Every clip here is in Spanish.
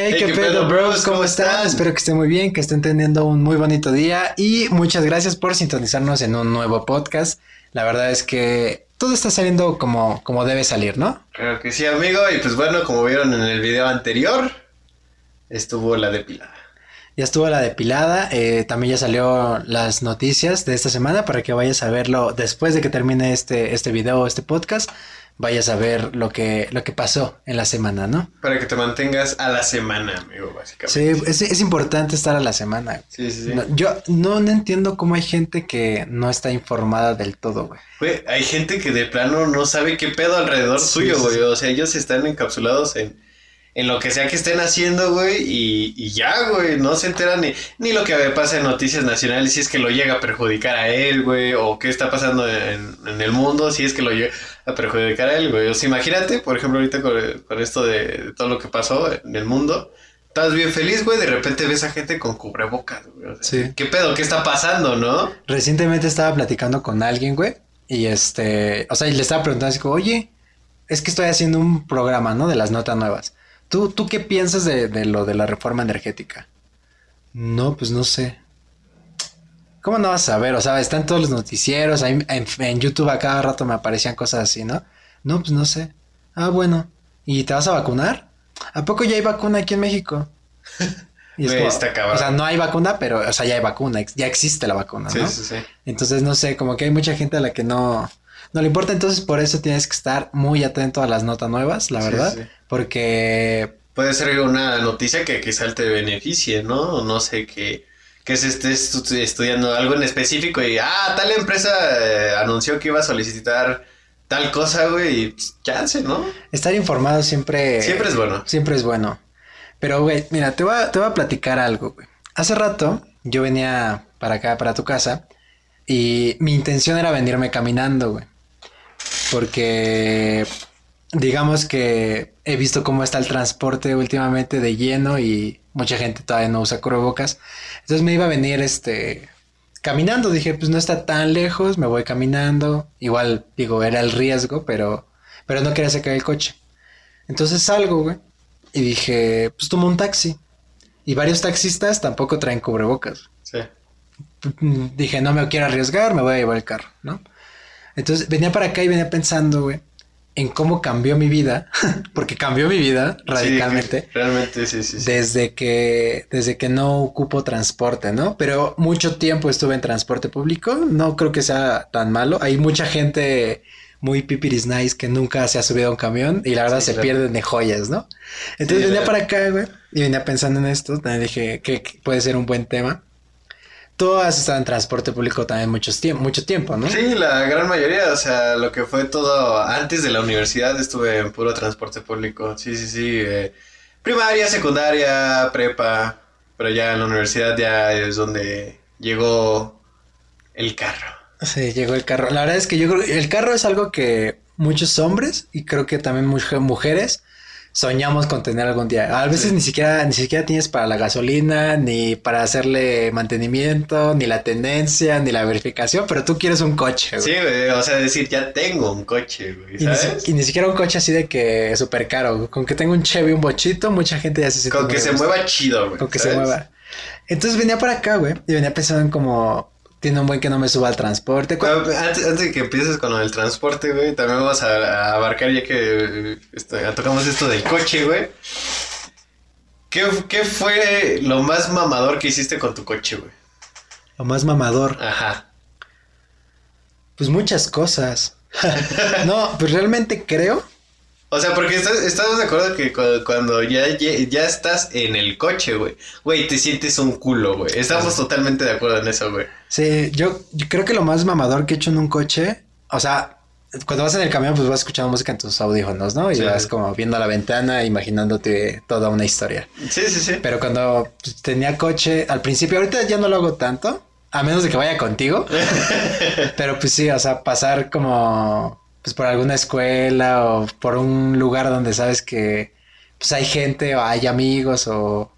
Hey, qué, pedo, bros, ¿cómo, están? Espero que estén muy bien, que estén teniendo un muy bonito día y muchas gracias por sintonizarnos en un nuevo podcast. La verdad es que todo está saliendo como, como debe salir, ¿no? Claro que sí, amigo. Y pues bueno, como vieron en el video anterior, estuvo la depilada. Ya estuvo la depilada, eh, también ya salió las noticias de esta semana para que vayas a verlo después de que termine este, este video, este podcast vayas a ver lo que, lo que pasó en la semana, ¿no? Para que te mantengas a la semana, amigo, básicamente. Sí, es, importante estar a la semana. Sí, sí, sí. yo no, entiendo cómo hay gente que no está informada del todo, güey. Güey, hay gente que de plano no sabe qué pedo alrededor suyo, güey. O sea, ellos están encapsulados en en lo que sea que estén haciendo, güey, y, ya, güey, no se enteran ni, ni lo que pasa en noticias nacionales, si es que lo llega a perjudicar a él, güey, o qué está pasando en, el mundo, si es que lo llega a perjudicar a él, güey. O sea, imagínate, por ejemplo, ahorita con, esto de, todo lo que pasó en el mundo, estás bien feliz, güey, de repente ves a gente con cubrebocas, güey. sí. ¿Qué pedo? ¿Qué está pasando, no? Recientemente estaba platicando con alguien, güey, y este, o sea, y le estaba preguntando así como, oye, es que estoy haciendo un programa, ¿no? De las notas nuevas. ¿Tú, ¿Tú qué piensas de, lo de la reforma energética? No, pues no sé. ¿Cómo no vas a saber? O sea, están todos los noticieros, en, en, YouTube a cada rato me aparecían cosas así, ¿no? No, pues no sé. Ah, bueno. ¿Y te vas a vacunar? ¿A poco ya hay vacuna aquí en México? Y es como, o sea, no hay vacuna, pero, o sea, ya hay vacuna, ya existe la vacuna, ¿no? Sí, sí, sí. Entonces, no sé, como que hay mucha gente a la que no, no le importa, entonces por eso tienes que estar muy atento a las notas nuevas, la verdad, porque... Puede ser una noticia que quizá te beneficie, ¿no? No sé, que, que se esté estudiando algo en específico y, ah, tal empresa eh, anunció que iba a solicitar tal cosa, güey, y pues, chance, ¿no? Estar informado siempre... Siempre es bueno. Siempre es bueno. Pero, güey, mira, te voy, a, te voy a platicar algo, güey. Hace rato yo venía para acá, para tu casa, y mi intención era venirme caminando, güey porque digamos que he visto cómo está el transporte últimamente de lleno y mucha gente todavía no usa cubrebocas. Entonces me iba a venir este caminando, dije, pues no está tan lejos, me voy caminando. Igual digo, era el riesgo, pero pero no quería sacar el coche. Entonces salgo, güey, y dije, pues tomo un taxi. Y varios taxistas tampoco traen cubrebocas. Sí. Dije, no me quiero arriesgar, me voy a llevar el carro, ¿no? Entonces venía para acá y venía pensando, güey, en cómo cambió mi vida, porque cambió mi vida radicalmente. realmente, sí, sí, Desde que, desde que no ocupo transporte, ¿no? Pero mucho tiempo estuve en transporte público, no creo que sea tan malo. Hay mucha gente muy pipiris nice que nunca se ha subido a un camión y la verdad se pierden de joyas, ¿no? Entonces venía para acá, güey, y venía pensando en esto, también dije que puede ser un buen tema. Tú has estado en transporte público también mucho tiempo, mucho tiempo, ¿no? Sí, la gran mayoría, o sea, lo que fue todo antes de la universidad estuve en puro transporte público. Sí, sí, sí. Eh, primaria, secundaria, prepa, pero ya en la universidad ya es donde llegó el carro. Sí, llegó el carro. La verdad es que yo creo que el carro es algo que muchos hombres y creo que también mujeres soñamos con tener algún día. A veces ni siquiera ni siquiera tienes para la gasolina, ni para hacerle mantenimiento, ni la tendencia, ni la verificación, pero tú quieres un coche, güey. Sí, güey, o sea, decir, ya tengo un coche, güey, ¿sabes? Y ni, siquiera un coche así de que súper caro. Con que tenga un Chevy, un bochito, mucha gente ya se siente Con que se mueva chido, güey. Con que se mueva. Entonces venía para acá, güey, y venía pensando en como tiene un buen que no me suba al transporte. antes, de que empieces con el transporte, güey, también vamos a, abarcar ya que este, tocamos esto del coche, güey. ¿Qué, ¿Qué, fue lo más mamador que hiciste con tu coche, güey? Lo más mamador. Ajá. Pues muchas cosas. no, pues realmente creo o sea, porque estás, de acuerdo que cuando ya, ya, estás en el coche, güey, güey, te sientes un culo, güey. Estamos totalmente de acuerdo en eso, güey. Sí, yo, creo que lo más mamador que he hecho en un coche, o sea, cuando vas en el camión, pues vas escuchando música en tus audífonos, ¿no? Y vas como viendo la ventana, imaginándote toda una historia. Sí, sí, sí. Pero cuando pues, tenía coche, al principio, ahorita ya no lo hago tanto, a menos de que vaya contigo. pero pues sí, o sea, pasar como pues por alguna escuela o por un lugar donde sabes que pues hay gente o hay amigos o,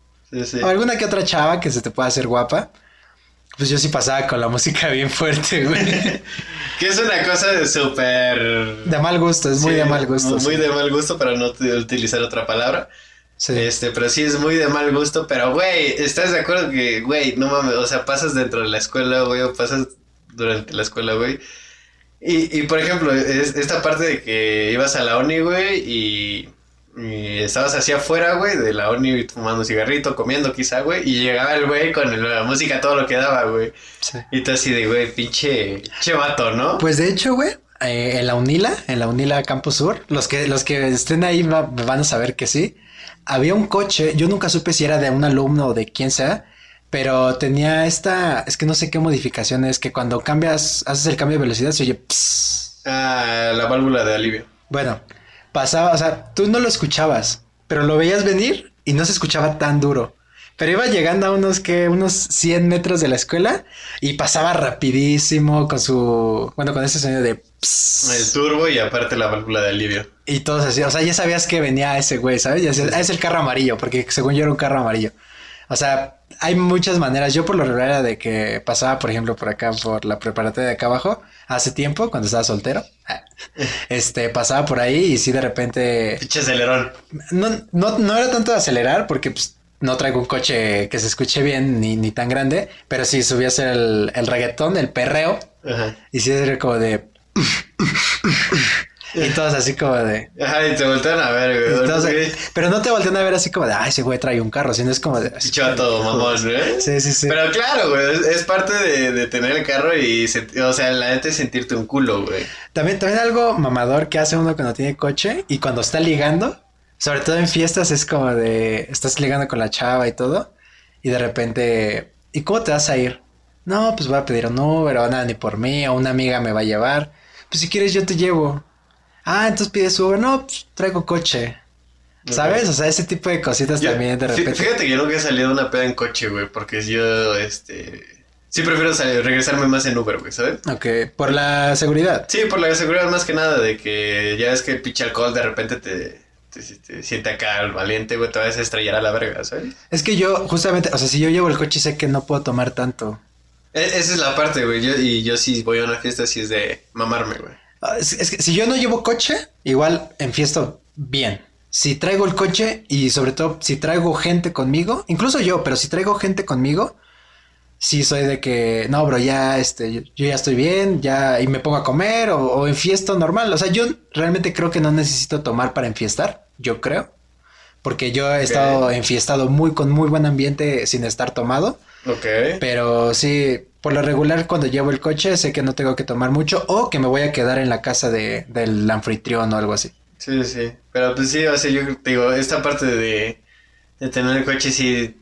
o alguna que otra chava que se te pueda hacer guapa. Pues yo sí pasaba con la música bien fuerte, güey. que es una cosa de súper... De mal gusto, es muy de mal gusto. Muy de mal gusto para no utilizar otra palabra. Sí. Este, pero sí es muy de mal gusto, pero güey, ¿estás de acuerdo que, güey, no mames, o sea, pasas dentro de la escuela, güey, o pasas durante la escuela, güey? Y, y por ejemplo, es- esta parte de que ibas a la uni, güey, y, y estabas así afuera, güey, de la uni fumando un cigarrito, comiendo quizá, güey, y llegaba el güey con el- la música todo lo que daba, güey. Sí. Y tú así de, güey, pinche, pinche vato, ¿no? Pues de hecho, güey, eh, en la UNILA, en la UNILA Campus Sur, los que, los que estén ahí va- van a saber que sí. Había un coche, yo nunca supe si era de un alumno o de quien sea, pero tenía esta, es que no sé qué modificación es, que cuando cambias, haces el cambio de velocidad, se oye, pss. Ah, la válvula de alivio. Bueno, pasaba, o sea, tú no lo escuchabas, pero lo veías venir y no se escuchaba tan duro. Pero iba llegando a unos que unos 100 metros de la escuela y pasaba rapidísimo con su, bueno, con ese sonido de pss. El turbo y aparte la válvula de alivio. Y todos así, o sea, ya sabías que venía ese güey, ¿sabes? Ya "Ah, es el carro amarillo, porque según yo era un carro amarillo. O sea, hay muchas maneras. Yo por lo regular era de que pasaba, por ejemplo, por acá, por la preparatoria de acá abajo, hace tiempo, cuando estaba soltero. Este, pasaba por ahí y sí de repente... Pinche acelerón. No, no, no era tanto de acelerar, porque pues, no traigo un coche que se escuche bien ni, ni tan grande, pero sí subías el, el reggaetón, el perreo, Ajá. y sí era como de... y todos así como de... Ajá, y te voltean a ver, güey. Entonces, pero no te voltean a ver así como de, ay, ese güey trae un carro, sino es como de... Vato, mamón, ¿eh? Sí, sí, sí. Pero claro, güey, es, es parte de, de tener el carro y, o sea, la gente sentirte un culo, güey. También, también algo mamador que hace uno cuando tiene coche y cuando está ligando, sobre todo en fiestas, es como de, estás ligando con la chava y todo, y de repente, ¿y cómo te vas a ir? No, pues voy a pedir un Uber o nada, ni por mí, o una amiga me va a llevar. Pues si quieres yo te llevo. Ah, entonces pides Uber. No, pues traigo coche. ¿Sabes? O sea, ese tipo de cositas Yo- también de repente. Fíjate que yo nunca he salido una peda en coche, güey, porque yo, este... Sí prefiero salir- regresarme más en Uber, güey, ¿sabes? Ok, por la seguridad. Sí, por la seguridad más que nada, de que ya es que el pinche alcohol de repente te, te, te siente acá el valiente, güey, te vas a estrellar a la verga, ¿sabes? Es que yo, justamente, o sea, si yo llevo el coche sé que no puedo tomar tanto. E- esa es la parte, güey, yo, y yo sí voy a una fiesta, sí es de mamarme, güey. Ah, Es, es que si yo no llevo coche, igual enfiesto bien. Si traigo el coche y sobre todo si traigo gente conmigo, incluso yo, pero si traigo gente conmigo, sí soy de que, no, bro, ya, este, yo, yo ya estoy bien, ya, y me pongo a comer o, o enfiesto normal. O sea, yo realmente creo que no necesito tomar para enfiestar, yo creo. Porque yo he estado enfiestado muy con muy buen ambiente sin estar tomado. Ok. Pero sí, por lo regular cuando llevo el coche sé que no tengo que tomar mucho o que me voy a quedar en la casa de, del anfitrión o algo así. Sí, sí. Pero pues sí, o sea, yo te digo, esta parte de, de tener el coche sí.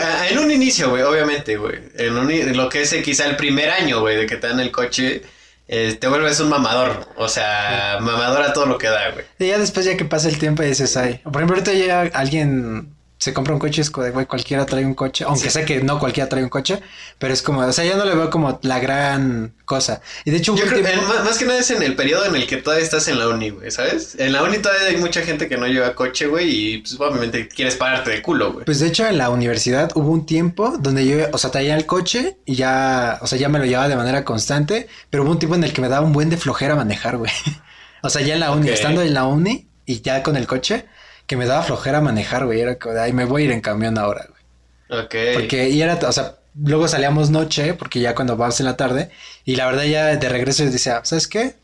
a- en un inicio, güey, obviamente, güey. En, un en lo que es eh, quizá el primer año, güey, de que te dan el coche, eh, te vuelves un mamador. O sea, mamador a todo lo que da, güey. Y ya después ya que pasa el tiempo y dices, ay, por ejemplo, ahorita ya alguien se compra un coche, es como de, güey, cualquiera trae un coche, aunque sé que no cualquiera trae un coche, pero es como, o sea, ya no le veo como la gran cosa. Y de hecho, Yo creo que tiempo- más, más que nada es en el periodo en el que todavía estás en la uni, güey, ¿sabes? En la uni todavía hay mucha gente que no lleva coche, güey, y pues obviamente quieres pararte de culo, güey. Pues de hecho en la universidad hubo un tiempo donde yo, o sea, traía el coche y ya, o sea, ya me lo llevaba de manera constante, pero hubo un tiempo en el que me daba un buen de flojera manejar, güey. O sea, ya en la uni, estando en la uni y ya con el coche, que me daba flojera manejar, güey. Era como de, ay, me voy a ir en camión ahora, güey. Ok. Porque, y era, o sea, luego salíamos noche, porque ya cuando vas en la tarde, y la verdad ya de regreso yo decía, ¿sabes qué?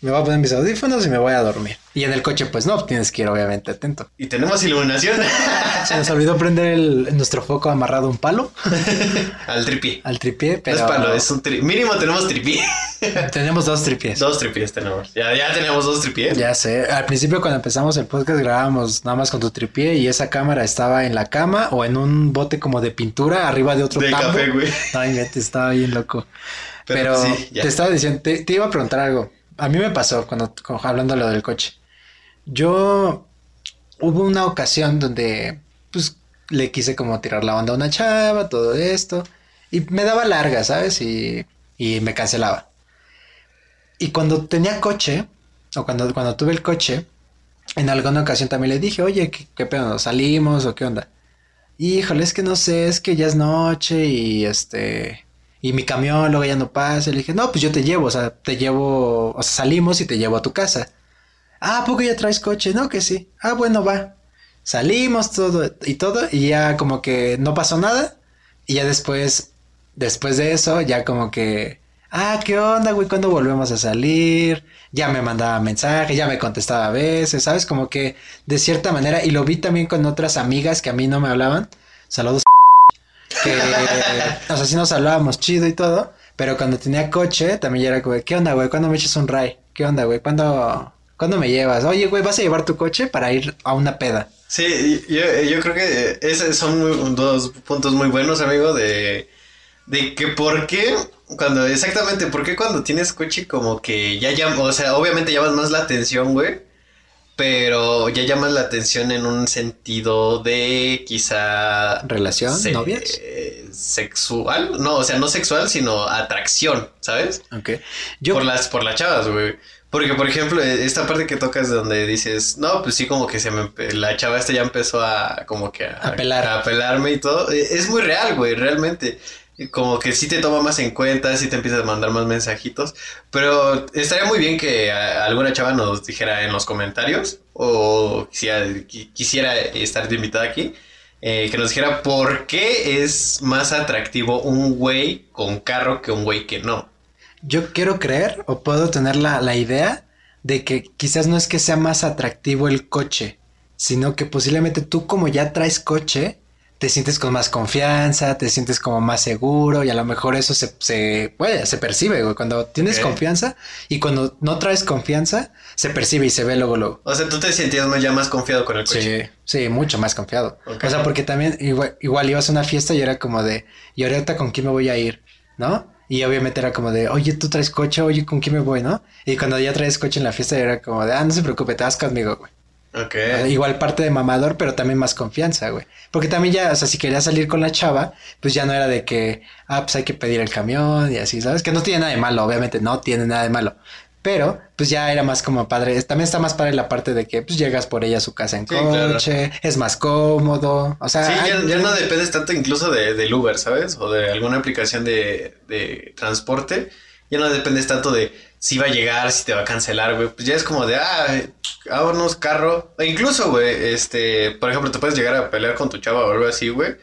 Me voy a poner mis audífonos y me voy a dormir. Y en el coche, pues no, tienes que ir obviamente atento. Y tenemos iluminación Se nos olvidó prender el, nuestro foco amarrado a un palo, al tripié. al tripié, No pero es palo, es un tri... Mínimo tenemos tripié. tenemos dos tripiés. dos tripiés tenemos. Ya, ya tenemos dos tripiés. Ya sé, al principio cuando empezamos el podcast grabábamos nada más con tu tripié y esa cámara estaba en la cama o en un bote como de pintura arriba de otro De tambo. café, güey. Ay, neta, estaba bien loco. Pero Pero, sí, ya. te estaba diciendo, te, te iba a preguntar algo. A mí me pasó cuando, hablando lo del coche. Yo hubo una ocasión donde pues le quise como tirar la onda a una chava, todo esto, y me daba larga, ¿sabes? Y, y me cancelaba. Y cuando tenía coche, o cuando, cuando tuve el coche, en alguna ocasión también le dije, oye, ¿qué, qué pedo? ¿Salimos o qué onda? Híjole, es que no sé, es que ya es noche y este... Y mi camión luego ya no pasa. Le dije, no, pues yo te llevo, o sea, te llevo, o sea, salimos y te llevo a tu casa. Ah, ¿a poco ya traes coche? No, que sí. Ah, bueno, va. Salimos todo y todo y ya como que no pasó nada. Y ya después, después de eso, ya como que, ah, ¿qué onda, güey? ¿Cuándo volvemos a salir? Ya me mandaba mensajes, ya me contestaba a veces, ¿sabes? Como que de cierta manera, y lo vi también con otras amigas que a mí no me hablaban. Saludos. Que, o sea, sí nos hablábamos chido y todo, pero cuando tenía coche, también era como, ¿qué onda, güey? ¿Cuándo me echas un ray? ¿Qué onda, güey? ¿Cuándo, ¿Cuándo me llevas? Oye, güey, ¿vas a llevar tu coche para ir a una peda? Sí, yo, yo creo que esos son muy- dos puntos muy buenos, amigo, de, de que por qué, cuando, exactamente, por qué cuando tienes coche como que ya llamas, o sea, obviamente llamas más la atención, güey, pero ya llamas la atención en un sentido de quizá... ¿Relación? se- ¿Novias? Sexual, no, o sea, no sexual, sino atracción, ¿sabes? Ok. Yo, Por las, por las chavas, güey. Porque, por ejemplo, eh, esta parte que tocas donde dices, no, pues sí, como que se me, la chava esta ya empezó a, como que a, A pelar. a pelarme y todo. Eh, Es muy real, güey, realmente. Como que sí te toma más en cuenta, sí te empiezas a mandar más mensajitos. Pero estaría muy bien que alguna chava nos dijera en los comentarios, o quisiera, qui- quisiera estar de invitada aquí, eh, que nos dijera por qué es más atractivo un güey con carro que un güey que no. yo quiero creer o puedo tener la, la idea de que quizás no es que sea más atractivo el coche, sino que posiblemente tú como ya traes coche, te sientes con más confianza, te sientes como más seguro y a lo mejor eso se, se, bueno, se percibe, güey. Cuando tienes confianza y cuando no traes confianza, se percibe y se ve luego, luego. O sea, tú te sentías ya más confiado con el coche. Sí, sí, mucho más confiado. O sea, porque también igual, igual ibas a una fiesta y era como de, ¿y ahorita con quién me voy a ir? ¿No? Y obviamente era como de, oye, tú traes coche, oye, ¿con quién me voy? ¿No? Y cuando ya traes coche en la fiesta era como de, ah, no se preocupe, te vas conmigo, güey. Ok. O sea, Igual parte de mamador, pero también más confianza, güey. Porque también ya, o sea, si querías salir con la chava, pues ya no era de que, ah, pues hay que pedir el camión y así, ¿sabes? Que no tiene nada de malo, obviamente no tiene nada de malo. Pero, pues ya era más como padre. También está más padre la parte de que, pues llegas por ella a su casa en Sí, claro. coche, es más cómodo. O sea, Sí, ya, ya no dependes tanto incluso de, del Uber, ¿sabes? O de alguna aplicación de, de transporte. Ya no dependes tanto de si va a llegar, si te va a cancelar, güey. Pues ya es como de, ah, vámonos, carro. O incluso, güey, este, por ejemplo, te puedes llegar a pelear con tu chava o algo así, güey.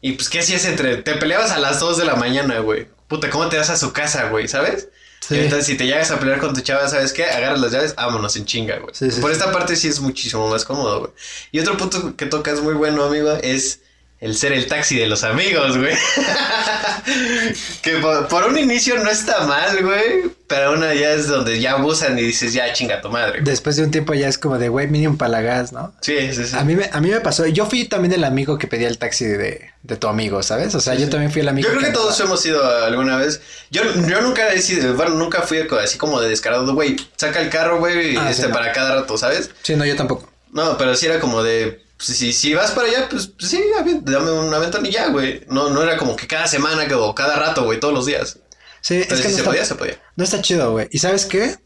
Y pues, ¿qué hacías entre? Te peleabas a las 2 de la mañana, güey. Puta, ¿cómo te vas a su casa, güey? ¿Sabes? Sí. Entonces, si te llegas a pelear con tu chava, ¿sabes qué? Agarras las llaves, vámonos en chinga, güey. Sí, sí, Por esta parte sí es muchísimo más cómodo, güey. Y otro punto que tocas muy bueno, amigo, es el ser el taxi de los amigos, güey. que por, por un inicio no está mal, güey. Pero una ya es donde ya abusan y dices, ya chinga tu madre. güey. Después de un tiempo ya es como de, güey, mínimo para la gas, ¿no? Sí, sí, sí. A mí, me, a mí me pasó, yo fui también el amigo que pedía el taxi de, de tu amigo, ¿sabes? O sea, yo también fui el amigo. Yo creo que todos hemos ido alguna vez. Yo, yo nunca he sido, bueno, nunca fui así como de descarado, güey, saca el carro, güey, Ah, este, sí, no. para cada rato, ¿sabes? Sí, no, yo tampoco. No, pero sí era como de, pues, si, si vas para allá, pues, pues, sí, dame un aventón y ya, güey. No, no era como que cada semana o cada rato, güey, todos los días. Sí, Pero es que si no se está, podía, se podía. no está chido, güey. ¿Y sabes qué?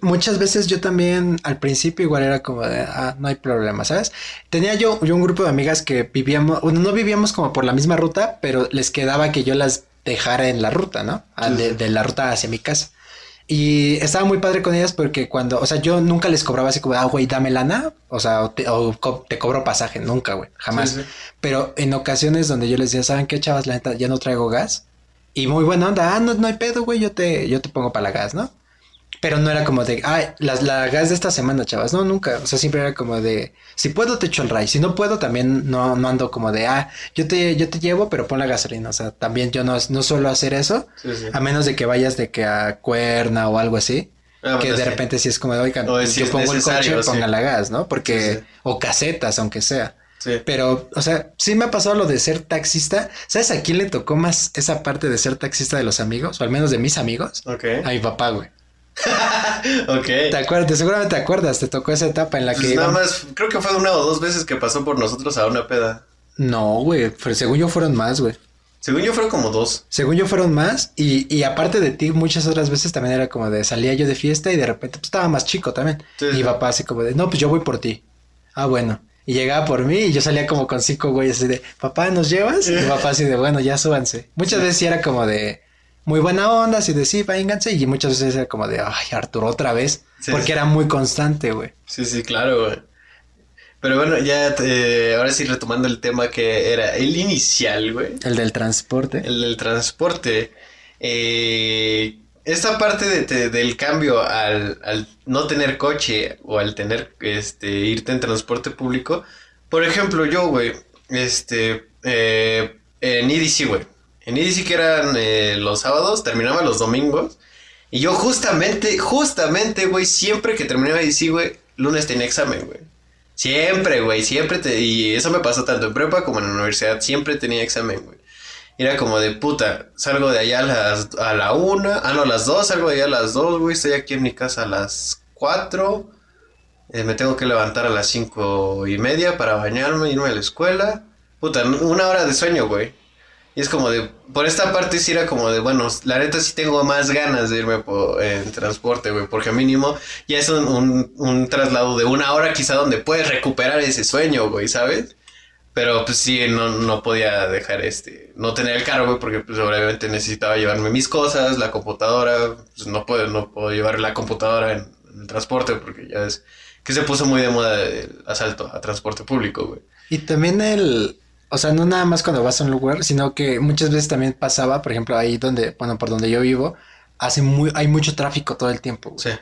Muchas veces yo también al principio igual era como de, ah, no hay problema, ¿sabes? Tenía yo, yo un grupo de amigas que vivíamos, bueno, no vivíamos como por la misma ruta, pero les quedaba que yo las dejara en la ruta, ¿no? Ah, Sí, De, sí. de la ruta hacia mi casa. Y estaba muy padre con ellas porque cuando, o sea, yo nunca les cobraba así como, ah, güey, dame lana, o sea, o te, o co- te cobro pasaje, nunca, güey, jamás. Sí, sí. Pero en ocasiones donde yo les decía, ¿saben qué, chavas? La neta, ya no traigo gas. Y muy buena onda, ah, no, no hay pedo, güey, yo te, yo te pongo para la gas, ¿no? Pero no era como de, ay, la, la gas de esta semana, chavas. No, nunca. O sea, siempre era como de, si puedo te echo el ray. Si no puedo, también no, no ando como de, ah, yo te, yo te llevo, pero pon la gasolina. O sea, también yo no, no suelo hacer eso. Sí, sí. A menos de que vayas de que a cuerna o algo así. Ah, que bueno, de sí. repente si es como de, oigan, O si yo pongo el coche, sí. ponga la gas, ¿no? Porque, o casetas, aunque sea. Sí. Pero, o sea, sí me ha pasado lo de ser taxista. ¿Sabes a quién le tocó más esa parte de ser taxista de los amigos? O al menos de mis amigos. Ok. A mi papá, güey. Ok. ¿Te acuerdas? Seguramente te acuerdas. Te tocó esa etapa en la Pues que... nada iban- más, creo que fue una o dos veces que pasó por nosotros a una peda. No, güey. pero Según yo fueron más, güey. Según yo fueron como dos. Según yo fueron más. Y, y aparte de ti, muchas otras veces también era como de salía yo de fiesta y de repente pues estaba más chico también. Sí, y sí. papá así como de, no, pues yo voy por ti. Ah, bueno. Y llegaba por mí y yo salía como con cinco güeyes así de, papá, ¿nos llevas? Y papá así de, bueno, ya súbanse. Muchas veces sí era como de, muy buena onda, así de, sí, vénganse. Y muchas veces era como de, ay, Arturo, otra vez. Sí, porque sí. era muy constante, güey. Sí, sí, claro, güey. Pero bueno, ya te- ahora sí retomando el tema que era el inicial, güey. El del transporte. El del transporte. Eh, esta parte de te- del cambio al, al no tener coche o al tener este irte en transporte público. Por ejemplo, yo, güey, este, eh, en EDC, güey. En EDC que eran eh, los sábados, terminaba los domingos. Y yo justamente, justamente, güey, siempre que terminaba EDC, güey, lunes tenía examen, güey. Siempre, güey, siempre. Y eso me pasó tanto en prepa como en la universidad, siempre tenía examen, güey. Era como de puta, salgo de allá a las la una, ah no, a las dos, salgo de allá a las dos, güey, estoy aquí en mi casa a las cuatro, eh, me tengo que levantar a las cinco y media para bañarme, irme a la escuela, puta, una hora de sueño, güey. Y es como de, por esta parte sí era como de, bueno, la neta sí tengo más ganas de irme po- en transporte, güey, porque mínimo ya es un, un, traslado de una hora quizá donde puedes recuperar ese sueño, güey, ¿sabes? Pero pues sí, no, no podía dejar este, no tener el carro, güey, porque pues obviamente necesitaba llevarme mis cosas, la computadora, pues no puedo, no puedo llevar la computadora en, transporte porque ya es que se puso muy de moda el asalto a transporte público, güey. Y también el, o sea, no nada más cuando vas a un lugar, sino que muchas veces también pasaba, por ejemplo, ahí donde, bueno, por donde yo vivo, hace muy, hay mucho tráfico todo el tiempo. güey. Sí.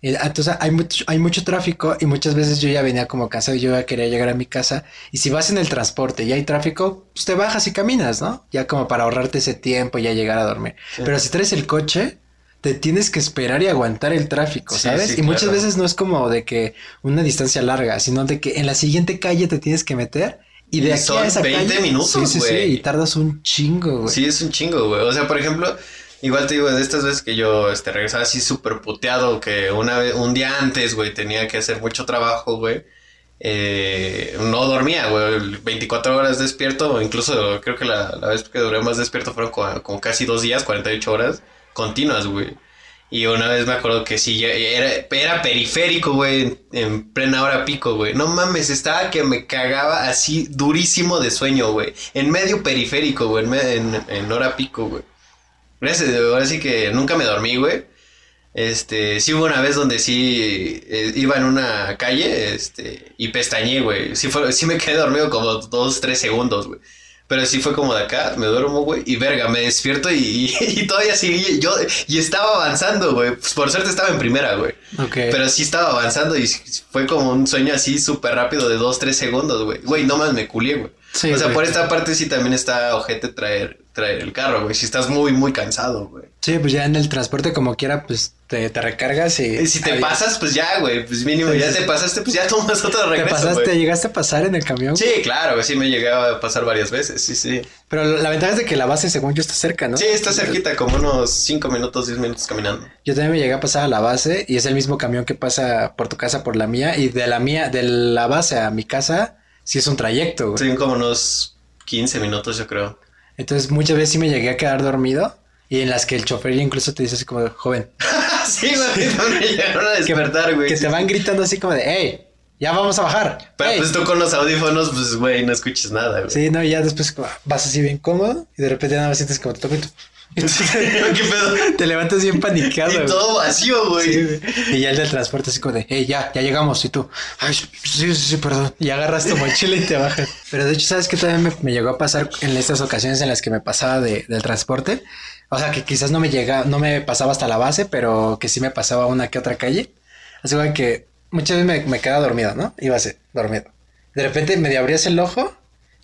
Y, Entonces hay mucho, hay mucho tráfico y muchas veces yo ya venía como cansado y yo ya quería llegar a mi casa. Y si vas en el transporte y hay tráfico, pues te bajas y caminas, ¿no? Ya como para ahorrarte ese tiempo y ya llegar a dormir. Sí. Pero si traes el coche, te tienes que esperar y aguantar el tráfico, Sí, ¿sabes? sí, y muchas claro. veces no es como de que una distancia larga, sino de que en la siguiente calle te tienes que meter y de Y aquí son a esa 20 calle. minutos, sí, sí, sí, güey. y tardas un chingo, güey. Sí, es un chingo, güey. O sea, por ejemplo, igual te digo, de estas veces que yo este, regresaba así súper puteado, que una vez, un día antes, güey, tenía que hacer mucho trabajo, güey. eh, no dormía, güey, 24 horas despierto, incluso creo que la, la vez que duré más despierto fueron como, como casi dos días, 48 horas continuas, güey. Y una vez me acuerdo que sí, era, era periférico, güey, en, en plena hora pico, güey. No mames, estaba que me cagaba así durísimo de sueño, güey. En medio periférico, güey, en, en, hora pico, güey. Gracias, ahora sí que nunca me dormí, güey. Este, sí hubo una vez donde sí eh, iba en una calle, este, y pestañé, güey. Sí, sí me quedé dormido como dos, tres segundos, güey. Pero sí fue como de acá, me duermo, güey, y verga, me despierto y, y, y todavía seguí, yo, y estaba avanzando, güey. Pues por suerte estaba en primera, güey. Ok. Pero sí estaba avanzando y fue como un sueño así súper rápido de dos, tres segundos, güey. Güey, no más me culié, güey. Sí, o sea, güey. por esta parte sí también está ojete traer, traer el carro, güey. Si estás muy, muy cansado, güey. Sí, pues ya en el transporte como quiera, pues te, te recargas y... Y si te adiós. pasas, pues ya, güey. Pues mínimo, ya te pasaste, pues ya tomas otro ¿Te regreso, pasaste, güey. llegaste a pasar en el camión? Sí, claro. Sí me llegaba a pasar varias veces, sí, sí. Pero la ventaja es de que la base, según yo, está cerca, ¿no? Sí, está cerquita, como unos 5 minutos, 10 minutos caminando. Yo también me llegué a pasar a la base y es el mismo camión que pasa por tu casa por la mía y de la mía, de la base a mi casa, sí es un trayecto, güey. Sí, como unos 15 minutos, yo creo. Entonces muchas veces sí me llegué a quedar dormido y en las que el chofer incluso te dice así como, joven, sí, güey, me llegaron a despertar, güey. que sí, te van gritando así como de, hey, ya vamos a bajar. Pero pues tú con los audífonos, pues, güey, no escuchas nada, güey. Sí, no, y ya después vas así bien cómodo y de repente nada más sientes como te toco y tú- ¿Qué pedo? te levantas bien panicado. Y güey. todo vacío, güey. Sí. Y ya el del transporte así como de, hey, ya, ya llegamos. Y tú, ay, sí, sí, sí, perdón. Y agarras tu mochila y te bajas. Pero de hecho, ¿sabes qué también me, me llegó a pasar en estas ocasiones en las que me pasaba de- del transporte? O sea, que quizás no me llega, no me pasaba hasta la base, pero que sí me pasaba una que otra calle. Así que muchas veces me, me quedaba dormido, ¿no? Iba así, dormido. De repente medio abrías el ojo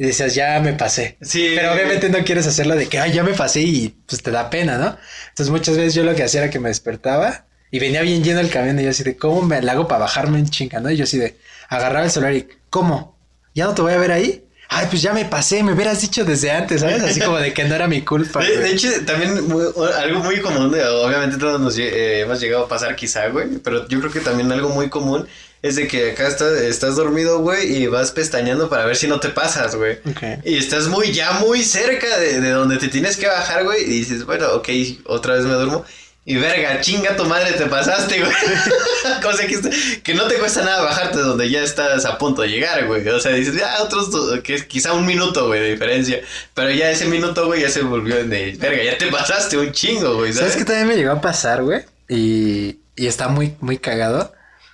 y decías, ya me pasé. Sí. Pero obviamente no quieres hacerlo de que, ay, ya me pasé y pues te da pena, ¿no? Entonces muchas veces yo lo que hacía era que me despertaba y venía bien lleno el camión y yo así de, ¿cómo me la hago para bajarme en chinga, no? Y yo así de, agarraba el celular y, ¿cómo? ¿Ya no te voy a ver ahí? Ay, pues ya me pasé, me hubieras dicho desde antes, ¿sabes? Así como de que no era mi culpa. De, hecho, también muy- algo muy común, de- obviamente todos nos eh, hemos llegado a pasar quizá, güey, pero yo creo que también algo muy común es de que acá estás, estás dormido, güey, y vas pestañeando para ver si no te pasas, güey. Y estás muy, ya muy cerca de, de donde te tienes que bajar, güey, y dices, bueno, ok, otra vez me duermo. Y verga, chinga tu madre, te pasaste, güey. Cosa que, que no te cuesta nada bajarte donde ya estás a punto de llegar, güey. O sea, dices, ya, otros, do- que es quizá un minuto, güey, de diferencia. Pero ya ese minuto, güey, ya se volvió en de, verga, ya te pasaste un chingo, güey, ¿sabes? ¿Sabes qué también me llegó a pasar, güey? Y, y está muy, muy cagado.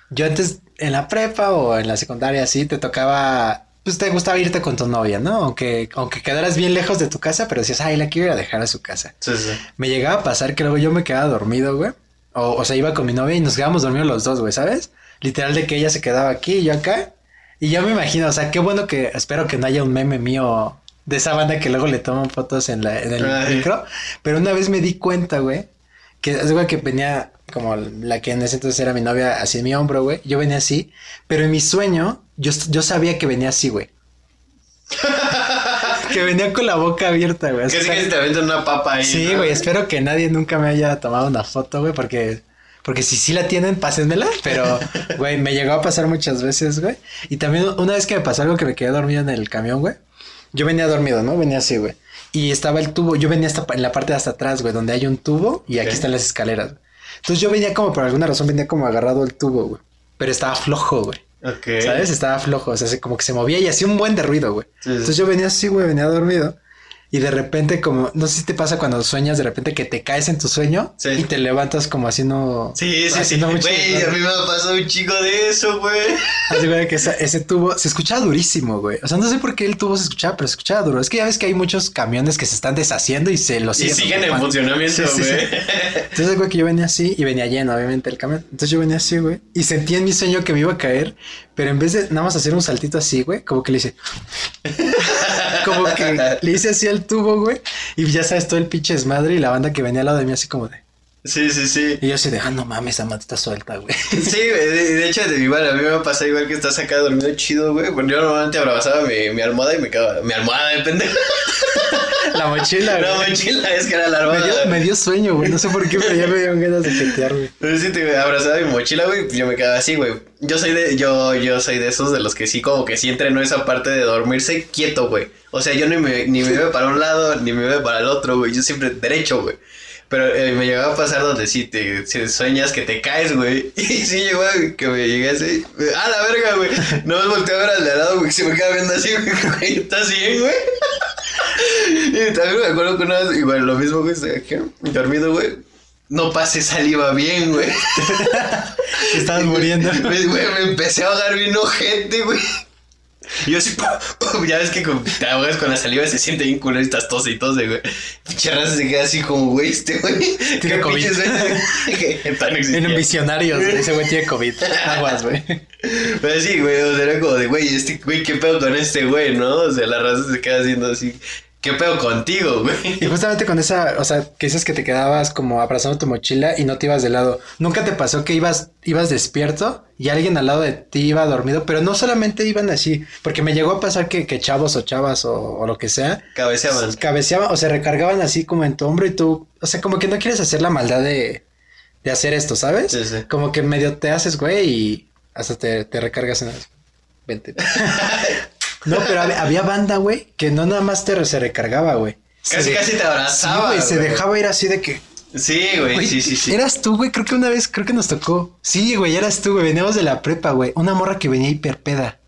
Yo antes, en la prepa o en la secundaria así te tocaba, pues te gustaba irte con tu novia, ¿no? Aunque, aunque quedaras bien lejos de tu casa, pero decías, ay, la quiero ir a dejar a su casa. Sí, sí. Me llegaba a pasar que luego yo me quedaba dormido, güey. O, o sea, iba con mi novia y nos quedábamos dormidos los dos, güey, ¿sabes? Literal de que ella se quedaba aquí y yo acá. Y yo me imagino, o sea, qué bueno que, espero que no haya un meme mío de esa banda que luego le toman fotos en, la, en el Ay. micro. Pero una vez me di cuenta, güey, que es güey que venía como la que en ese entonces era mi novia así en mi hombro, güey. Yo venía así, pero en mi sueño yo, yo sabía que venía así, güey. que venía con la boca abierta, güey. Que sí que se te una papa ahí. Sí, ¿no? güey, espero que nadie nunca me haya tomado una foto, güey, porque, porque si sí la tienen, pásenmela, pero, güey, me llegó a pasar muchas veces, güey. Y también una vez que me pasó algo que me quedé dormido en el camión, güey. Yo venía dormido, ¿no? Venía así, güey. Y estaba el tubo, yo venía hasta en la parte de hasta atrás, güey, donde hay un tubo y aquí están las escaleras. güey. Entonces yo venía como, por alguna razón, venía como agarrado el tubo, güey. Pero estaba flojo, güey. Ok. ¿Sabes? Estaba flojo, o sea, se- como que se movía y hacía un buen de ruido, güey. Sí, sí. Entonces yo venía así, güey, venía dormido. Y de repente, como, no sé si te pasa cuando sueñas de repente que te caes en tu sueño Sí. y te levantas como haciendo. Sí, sí, sí. haciendo mucho Güey, a ruido. mí me ha pasado un chico de eso, güey. Así, güey, que esa- ese tubo se escuchaba durísimo, güey. O sea, no sé por qué el tubo se escuchaba, pero se escuchaba duro. Es que ya ves que hay muchos camiones que se están deshaciendo y se los Y siguen en funcionamiento, Sí, sí, sí. güey. Entonces, güey, que yo venía así y venía lleno, obviamente, el camión. Entonces yo venía así, güey. Y sentí en mi sueño que me iba a caer, pero en vez de nada más hacer un saltito así, güey, como que le hice. como que le hice así al tubo, güey. Y ya sabes, todo el pinche desmadre y la banda que venía al lado de mí así como de. Sí, sí, sí. Y yo así de, ah, no mames, esa mata está suelta, güey. Sí, de, de hecho, de igual, a mí me pasa igual que estás acá dormido chido, güey. Bueno, yo normalmente abrazaba mi, mi almohada y me quedaba. Mi almohada de pendejo. la mochila, güey. mochila, es que era la me, almohada. dio, me dio sueño, güey. No sé por qué, pero ya me dieron ganas de jetear, güey. Pero sí, te abrazaba mi mochila, güey, yo me quedaba así, güey. Yo soy de, yo, yo soy de esos de los que sí, como que sí entreno esa parte de dormirse quieto, güey. O sea, yo ni me, ni me iba para un lado, ni me iba para el otro, güey. Yo siempre derecho, güey. Pero eh, me llegaba a pasar donde sí te si sueñas que te caes, güy. Y sí llegó güey, que me llegué así. ¡Ah, la verga, güey! No me volteé a ver al de al lado, güey, se me queda viendo así, güey. ¿Estás bien, güey? Y también me acuerdo que una vez, igual, lo mismo, güey, aquí, dormido, güey. No pasé saliva bien, güey. Estabas muriendo. Güey, me empecé a ahogar bien ojete, güey. Y yo así, ya ves que te ahogas con la saliva se siente bien culero y estás tose y tose, güey. Pinche raza se queda así como, güey, este güey. Tiene ¿Qué COVID. En un visionario, güey. Ese güey tiene COVID. Aguas, güey. Pero sí, güey, o sea, era como de, güey, este güey, ¿qué pedo con este güey, no? O sea, la raza se queda haciendo así, ¿qué pedo contigo, güey? Y justamente con esa, o sea, que dices que te quedabas como abrazando tu mochila y no te ibas de lado. ¿Nunca te pasó que ibas, ibas despierto y alguien al lado de ti iba dormido? Pero no solamente iban así, porque me llegó a pasar que, que chavos o chavas o, o lo que sea, Cabeceaban. cabeceaban o se recargaban así como en tu hombro y tú, o sea, como que no quieres hacer la maldad de, de hacer esto, ¿sabes? Sí, sí. Como que medio te haces, güey, y hasta te, te recargas en las... Vente. no, pero había, había banda, güey, que no nada más te se recargaba, güey. Casi, casi te Sí, abrazaba, güey, se dejaba ir así de que... Sí, güey, sí, sí, sí. Eras tú, güey, creo que una vez, creo que nos tocó. Sí, güey, eras tú, güey, veníamos de la prepa, güey. Una morra que venía hiperpeda.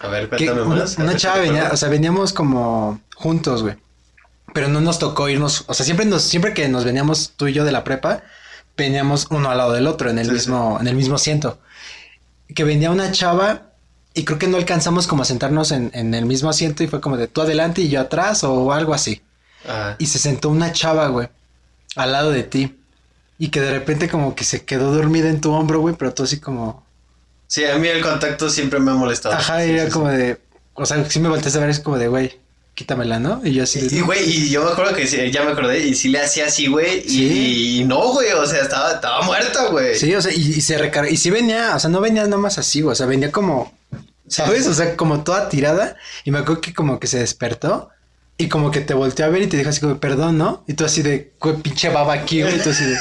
A ver, cuéntame una, más. una chava venía, o sea, veníamos como juntos, güey. Pero no nos tocó irnos, o sea, siempre nos, siempre que nos veníamos tú y yo de la prepa, veníamos uno al lado del otro, en el Sí, mismo, en el mismo asiento. Que venía una chava y creo que no alcanzamos como a sentarnos en, en el mismo asiento y fue como de tú adelante y yo atrás o algo así. Ah, Y se sentó una chava, güey, al lado de ti. Y que de repente como que se quedó dormida en tu hombro, güey, pero tú así como... Sí, a mí el contacto siempre me ha molestado. Ajá, Sí, y era sí, como de... O sea, sí me volteas a ver, es como de, güey, quítamela, ¿no? Y yo así de... Y, güey, y yo me acuerdo que ya me acordé, y sí le hacía así, güey, y, Sí. y no, güey, o sea, estaba, estaba muerta, güey. Sí, o sea, y, y se recarga... Y sí venía, o sea, no venía nada más así, güey, o sea, venía como... ¿Sabes? O sea, como toda tirada. Y me acuerdo que como que se despertó. Y como que te volteó a ver y te dijo así como, perdón, ¿no? Y tú así de, güey, pinche baba aquí, güey. Y tú así de,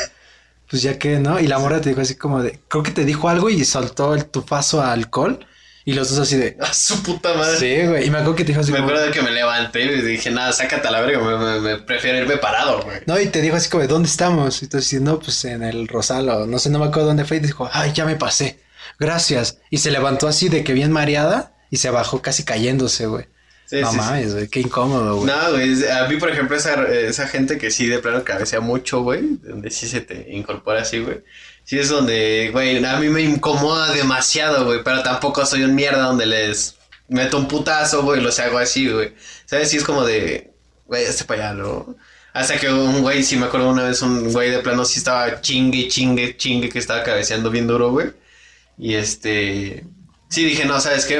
pues ya que, ¿no? Y la morra te dijo así como de, creo que te dijo algo y soltó el tufazo a alcohol. Y los dos así de, A su puta madre. sí, güey. Y me acuerdo que te dijo así Me como, acuerdo de que me levanté y dije, nada, sácate a la verga, me, me- me prefiero irme parado, güey. no, y te dijo así como, de, ¿dónde estamos? Y tú así, no, pues en el Rosal o no sé, no me acuerdo dónde fue. Y dijo, ay, ya me pasé. Gracias. Y se levantó así de que bien mareada y se bajó casi cayéndose, güey. Sí, no sí, sí. mames, güey, qué incómodo, güey. No, güey, a mí, por ejemplo, esa, esa gente que sí de plano cabecea mucho, güey, donde sí se te incorpora así, güey. Sí es donde, güey, a mí me incomoda demasiado, güey, pero tampoco soy un mierda donde les meto un putazo, güey, los hago así, güey. ¿Sabes? Sí es como de, güey, este ¿no? Hasta que un güey, sí me acuerdo una vez, un güey de plano sí estaba chingue, chingue, chingue, que estaba cabeceando bien duro, güey. Y este, sí dije, no, ¿sabes qué?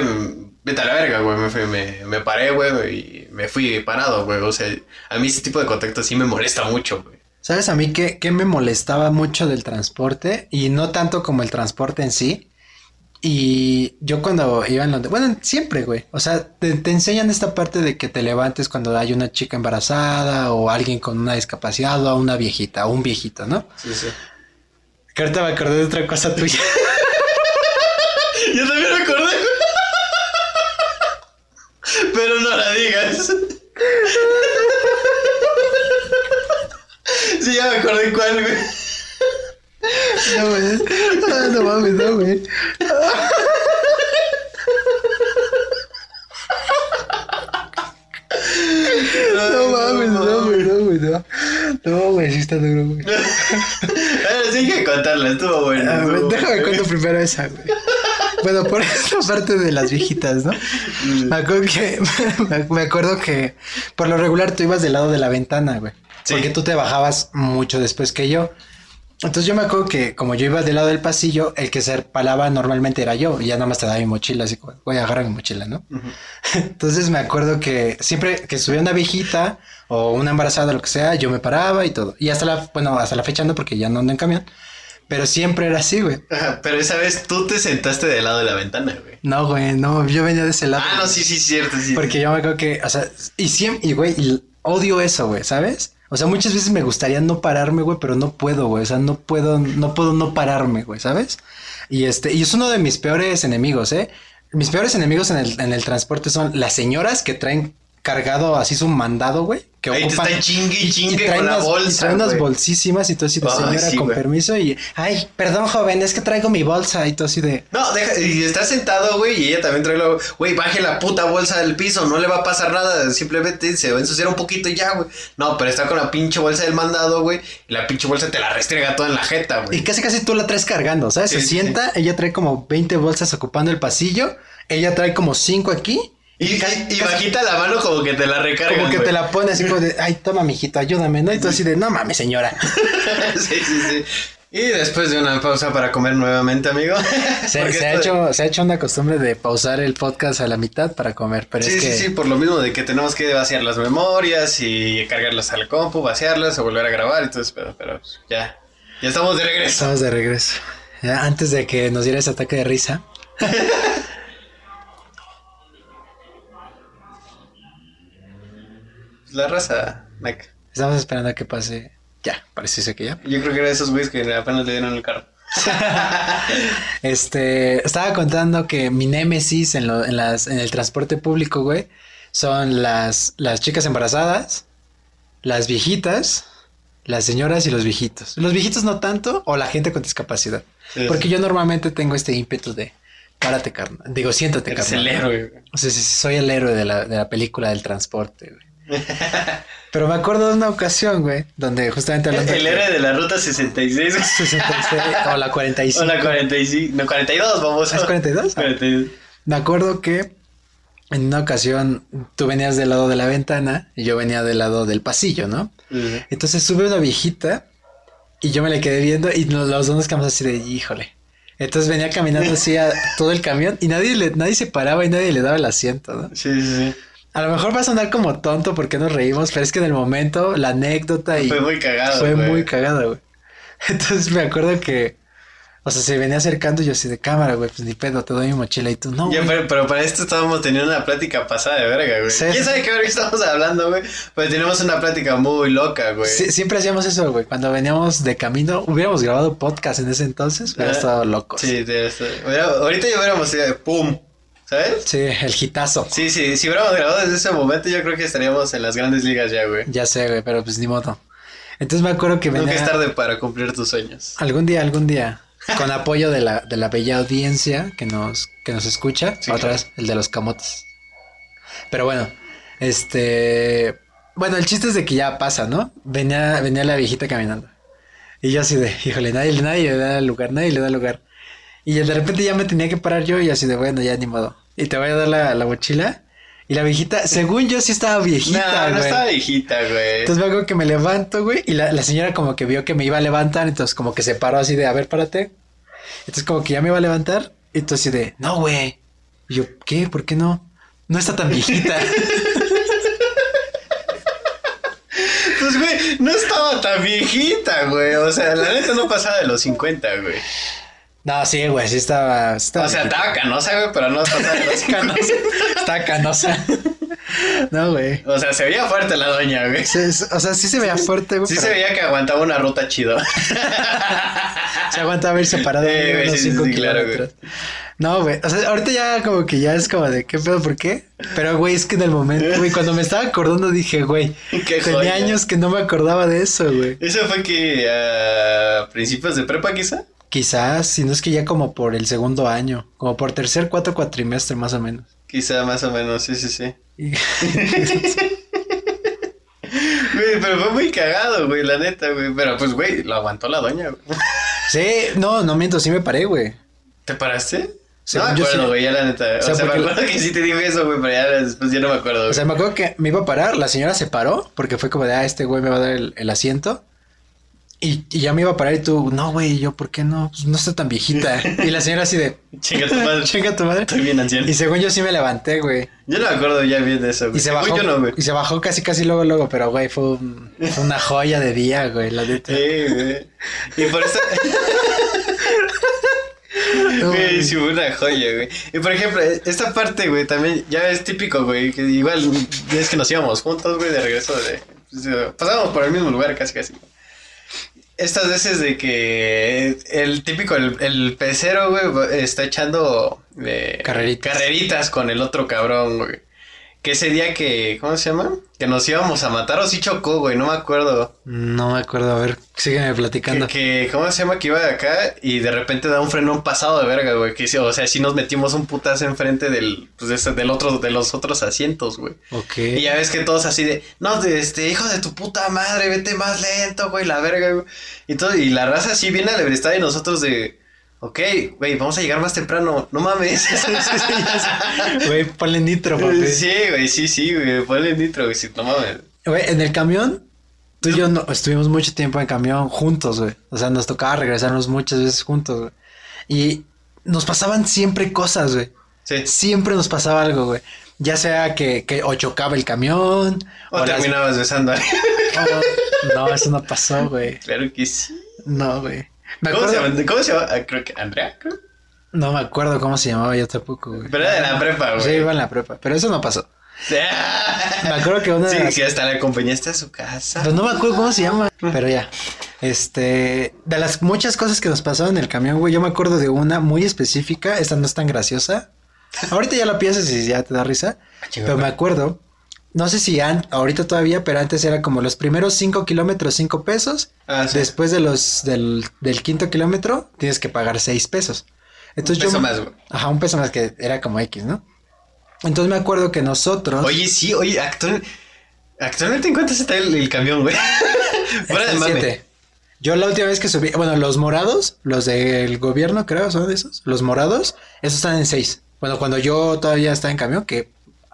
Vete a la verga, güey. Me, me, me paré, güey, y me fui parado, güey. O sea, a mí ese tipo de contacto sí me molesta mucho, güey. ¿Sabes a mí qué, qué me molestaba mucho del transporte? Y no tanto como el transporte en sí. Y yo cuando iba en Londres, bueno, siempre, güey. O sea, te, te enseñan esta parte de que te levantes cuando hay una chica embarazada o alguien con una discapacidad o a una viejita o un viejito, ¿no? Sí, sí. Que ahorita me acordé de otra cosa tuya. Yo también me acordé. Pero no la digas. Sí, ya me acordé cuál, güey. No, güey. Ah, no mames, no, güey. No mames, no, güey, no, güey, no. No, güey, sí está duro, güey. Ahora sí hay que contarla, estuvo bueno. A ver, estuvo déjame bueno. cuento primero esa, güey. Bueno, por esta parte de las viejitas, ¿no? Me acuerdo que, me acuerdo que por lo regular tú ibas del lado de la ventana, güey. Sí. Porque tú te bajabas mucho después que yo. Entonces yo me acuerdo que como yo iba del lado del pasillo, el que se palaba normalmente era yo. Y ya nada más te daba mi mochila, así como, voy a agarrar mi mochila, ¿no? Entonces me acuerdo que siempre que subía una viejita o una embarazada, lo que sea, yo me paraba y todo. Y hasta la, bueno, hasta la fecha no, porque ya no ando en camión. Pero siempre era así, güey. Pero esa vez tú te sentaste del lado de la ventana, güey. No, güey, no, yo venía de ese lado. Ah, no, sí, sí, cierto, sí. Porque yo me acuerdo que, o sea, y siempre, y güey, y odio eso, güey, ¿sabes? O sea, muchas veces me gustaría no pararme, güey, pero no puedo, güey. O sea, no puedo, no puedo no pararme, güey, ¿sabes? Y este, y es uno de mis peores enemigos, ¿eh? Mis peores enemigos en el, en el transporte son las señoras que traen cargado así su mandado, güey. Que Ahí te están chingue y chingue traen con la unas- y bolsa, traen unas bolsísimas y todo así de Ay, señora sí, con permiso y, ay, perdón, joven, es que traigo mi bolsa y todo así de, No, deja, y está sentado, güey, y ella también trae la... Güey, baje la puta bolsa del piso, no le va a pasar nada, simplemente se va a ensuciar un poquito y ya, güey. No, pero está con la pinche bolsa del mandado, güey, y la pinche bolsa te la restrega toda en la jeta, Y güey. casi casi tú la traes cargando, ¿sabes? Sí, Se sí, sienta, ella trae como 20 bolsas ocupando el pasillo, ella trae como 5 aquí, Y, bajita la mano como que te la recarga, como que te la pone así como de, ay, toma, mijito, ayúdame, ¿no? Y tú así de, no mames, señora. sí, sí, sí. Y después de una pausa para comer nuevamente, amigo. Se, ha de- hecho, se ha hecho una costumbre de pausar el podcast a la mitad para comer, pero Sí, es que sí, sí, por lo mismo de que tenemos que vaciar las memorias y cargarlas al compu, vaciarlas o volver a grabar y todo eso, pero, pero pues, ya, ya estamos de regreso. estamos de regreso. Ya, antes de que nos diera ese ataque de risa, La raza, Mac. estamos esperando a que pase. Ya, parece ser que ya. Yo creo que era de esos güeyes que apenas le dieron el carro. Este, estaba contando que mi némesis en, lo- en, las, en el transporte público, güey, son las, las chicas embarazadas, las viejitas, las señoras y los viejitos. Los viejitos no tanto, o la gente con discapacidad. Sí, Porque sí. yo normalmente tengo este ímpetu de, párate, carnal. Digo, siéntate, Eres carnal. el héroe. güey. O sea, soy el héroe de la, de la película del transporte, güey. Pero me acuerdo de una ocasión, güey, donde justamente hablando... El héroe de la ruta 66. 66, o la 45. O la 45. No, 42, vamos. ¿Es 42? 42. Me acuerdo que en una ocasión tú venías del lado de la ventana y yo venía del lado del pasillo, ¿no? Entonces sube una viejita y yo me le quedé viendo y nos- los dos nos quedamos así de, híjole. Entonces venía caminando así a todo el camión y nadie, le, nadie se paraba y nadie le daba el asiento, ¿no? Sí, sí, sí. A lo mejor va a sonar como tonto porque nos reímos, pero es que en el momento la anécdota y Fue muy cagado. fue güey. muy cagada, güey. Entonces me acuerdo que, o sea, se venía acercando y yo así de cámara, güey, pues ni pedo, te doy mi mochila y tú, no, Ya, pero, pero para esto estábamos teniendo una plática pasada de verga, güey. Sí. ¿Quién sabe qué verga estamos hablando, güey? Pues tenemos una plática muy loca, güey. Sí, siempre hacíamos eso, güey. Cuando veníamos de camino, hubiéramos grabado podcast en ese entonces, hubiera Ah, estado locos. Sí, de eso. Ahorita ya hubiéramos ido de pum, ¿sabes? Sí, el hitazo. Sí, sí, si hubiéramos grabado desde ese momento, yo creo que estaríamos en las grandes ligas ya, güey. Ya sé, güey, pero pues ni modo. Entonces me acuerdo que venía Nunca es tarde para cumplir tus sueños. algún día, algún día, con apoyo de la, de la bella audiencia que nos, que nos escucha, Sí, otra claro. vez, el de los camotes. Pero bueno, este... Bueno, el chiste es de que ya pasa, ¿no? Venía, venía la viejita caminando. Y yo así de, híjole, nadie, nadie le da lugar, nadie le da lugar. Y de repente ya me tenía que parar yo y así de, bueno, ya ni modo. Y te voy a dar la, la mochila. Y la viejita, según yo sí estaba viejita, No, no güey. estaba viejita, güey. Entonces me que me levanto, güey, y la, la señora como que vio que me iba a levantar, entonces como que se paró así de, a ver, párate. Entonces como que ya me iba a levantar, y entonces así de, no, güey. Y yo, ¿qué? ¿Por qué no? No está tan viejita. Pues, güey, no estaba tan viejita, güey. O sea, la neta no pasaba de los 50, güey. No, sí, güey, sí estaba... estaba O sea, estaba canosa, güey, pero no los 50. Estaba canosa. no, güey. O sea, se veía fuerte la doña, güey. Se- o sea, sí se veía fuerte, güey. Sí pero se veía que aguantaba una ruta chido. Se aguantaba ir separado Sí, güey, unos sí, sí, 5 sí, claro, kilómetros. No, güey. O sea, ahorita ya como que ya es como de qué pedo, ¿por qué? Pero, güey, es que en el momento, güey, cuando me estaba acordando dije, güey, Qué tenía joya. años que no me acordaba de eso, güey. Eso fue que a principios de prepa, quizá. Quizás, si no es que ya como por el segundo año, como por tercer, cuatro cuatrimestre más o menos. Quizá más o menos, sí, sí, sí. Güey, pero fue muy cagado, güey, la neta, güey. Pero pues, güey, lo aguantó la doña, güey. sí, no, no miento, sí me paré, güey. ¿Te paraste? Según no me acuerdo, sí. güey, ya la neta. O O sea, me acuerdo que sí te dijo eso, güey, pero ya después ya no me acuerdo. O sea, me acuerdo que me iba a parar, la señora se paró porque fue como de, ah, este güey me va a dar el, el asiento. Y, y ya me iba a parar y tú, no, güey, yo, ¿por qué no? Pues no está tan viejita. Y la señora así de, Chinga tu madre. chinga tu madre. Estoy bien anciano. Y según yo sí me levanté, güey. Yo no me acuerdo ya bien de eso, güey. Y se bajó. Yo no, güey. y se bajó casi, casi luego, luego. Pero, güey, fue, un- fue una joya de día, güey, la neta. Sí, güey. Y por eso. Güey, sí, fue una joya, güey. Y por ejemplo, esta parte, güey, también ya es típico, güey. Que igual ya es que nos íbamos juntos, güey, de regreso de. pues, pasábamos por el mismo lugar, casi, casi. Estas veces de que el típico, el, el pecero, güey, está echando eh, Carreritas. carreritas con el otro cabrón, güey. Que ese día que, ¿cómo se llama? Que nos íbamos a matar o sí chocó, güey, no me acuerdo. No me acuerdo, a ver, sígueme platicando. Que, que, ¿cómo se llama? Que iba de acá y de repente da un frenón pasado de verga, güey. Que, o sea, sí nos metimos un putazo enfrente del, pues, de del otro, de los otros asientos, güey. Ok. Y ya ves que todos así de, no, de este, hijo de tu puta madre, vete más lento, güey, la verga, güey. Y todo, y la raza así viene alebrestada y nosotros de, ok, güey, vamos a llegar más temprano, no mames. Güey, ponle nitro, papi. sí, güey, sí, sí, güey, ponle nitro, güey, sí, no mames. Güey, en el camión, tú y yo no, estuvimos mucho tiempo en camión juntos, güey. O sea, nos tocaba regresarnos muchas veces juntos, güey. Y nos pasaban siempre cosas, güey. Sí. Siempre nos pasaba algo, güey. Ya sea que, que o chocaba el camión, O las- terminabas besando a o- No, eso no pasó, güey. Claro que sí. No, güey. ¿Cómo se llama? ¿Cómo se llama? Ah, Creo que Andrea, creo. no me acuerdo cómo se llamaba yo tampoco, güey. Pero era de la prepa, güey. Sí, iba en la prepa, pero eso no pasó. Me acuerdo que una de Sí, las- que hasta la acompañaste a su casa. Pues no me acuerdo cómo se llama, pero ya. Este, de las muchas cosas que nos pasaron en el camión, güey, yo me acuerdo de una muy específica, esta no es tan graciosa. Ahorita ya la piensas y ya te da risa, chinga, pero me acuerdo, no sé si an- ahorita todavía, pero antes era como los primeros cinco kilómetros, cinco pesos. Ah, sí. Después de los, del, del quinto kilómetro, tienes que pagar seis pesos. Entonces Un yo, peso más, güey. Ajá, un peso más que era como X, ¿no? Entonces me acuerdo que nosotros... Oye, sí, oye, actual- actualmente en cuánto está el, el camión, güey. Fuera de mame. Yo la última vez que subí, bueno, los morados, los del gobierno, creo, son de esos. Los morados, esos están en seis. Bueno, cuando yo todavía estaba en camión, que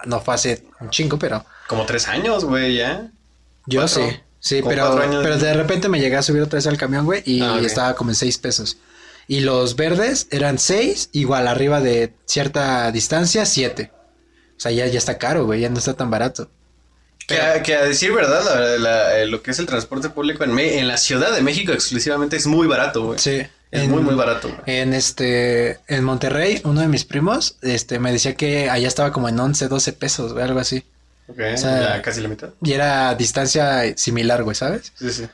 no fue hace un chingo, pero Como tres años, güey, ya. yo Cuatro. sí. Sí, pero, pero de repente me llegué a subir otra vez al camión, güey, y Ah, estaba como en seis pesos. Y los verdes eran seis, igual arriba de cierta distancia, siete. O sea, ya, ya está caro, güey, ya no está tan barato. Que a, que a decir verdad, la- la- eh, lo que es el transporte público en, Me- en la Ciudad de México exclusivamente es muy barato, güey. Sí. Es en- muy, muy barato. En este, en Monterrey, uno de mis primos, este, me decía que allá estaba como en 11, 12 pesos, güey, algo así. Ok, o sea- ya casi la mitad. Y era distancia similar, güey, ¿sabes? Sí, sí.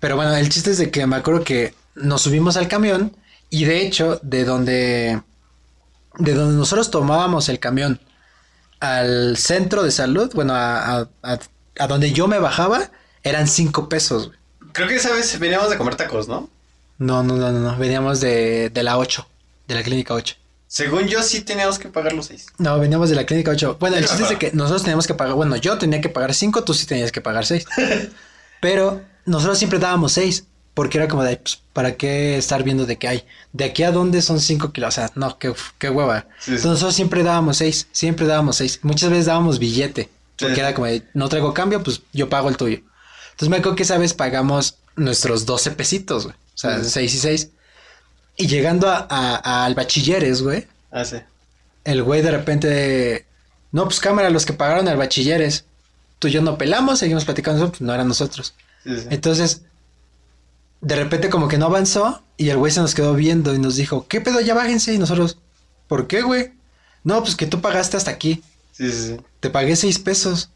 Pero bueno, el chiste es de que me acuerdo que nos subimos al camión y de hecho, de donde, de donde nosotros tomábamos el camión al centro de salud, bueno, a, a, a- a donde yo me bajaba, eran 5 pesos, güey. Creo que esa vez veníamos de comer tacos, ¿no? No, no, no, no, no, veníamos de, de la 8, de la clínica 8. Según yo, sí teníamos que pagar los seis. No, veníamos de la clínica 8. Bueno, el chiste es de que nosotros teníamos que pagar, bueno, yo tenía que pagar 5, tú sí tenías que pagar 6. Pero nosotros siempre dábamos 6, porque era como de, pues, ¿para qué estar viendo de qué hay? De aquí a dónde son 5 kilos, o sea, no, qué, qué hueva. Sí, sí. Entonces nosotros siempre dábamos 6, siempre dábamos 6. Muchas veces dábamos billete, porque Sí. era como de, no traigo cambio, pues yo pago el tuyo. Entonces me acuerdo que esa vez pagamos nuestros 12 pesitos, güey. O sea, Sí. 6 y 6. Y llegando a, a- al bachilleres, güey, Ah, sí. el güey de repente, no, pues cámara, los que pagaron al bachilleres. Tú y yo no pelamos, seguimos platicando, pues no eran nosotros. Sí, sí. Entonces, de repente como que no avanzó y el güey se nos quedó viendo y nos dijo, ¿qué pedo? Ya bájense. Y nosotros, ¿por qué, güey? No, pues que tú pagaste hasta aquí. Sí, sí, sí. Te pagué seis pesos.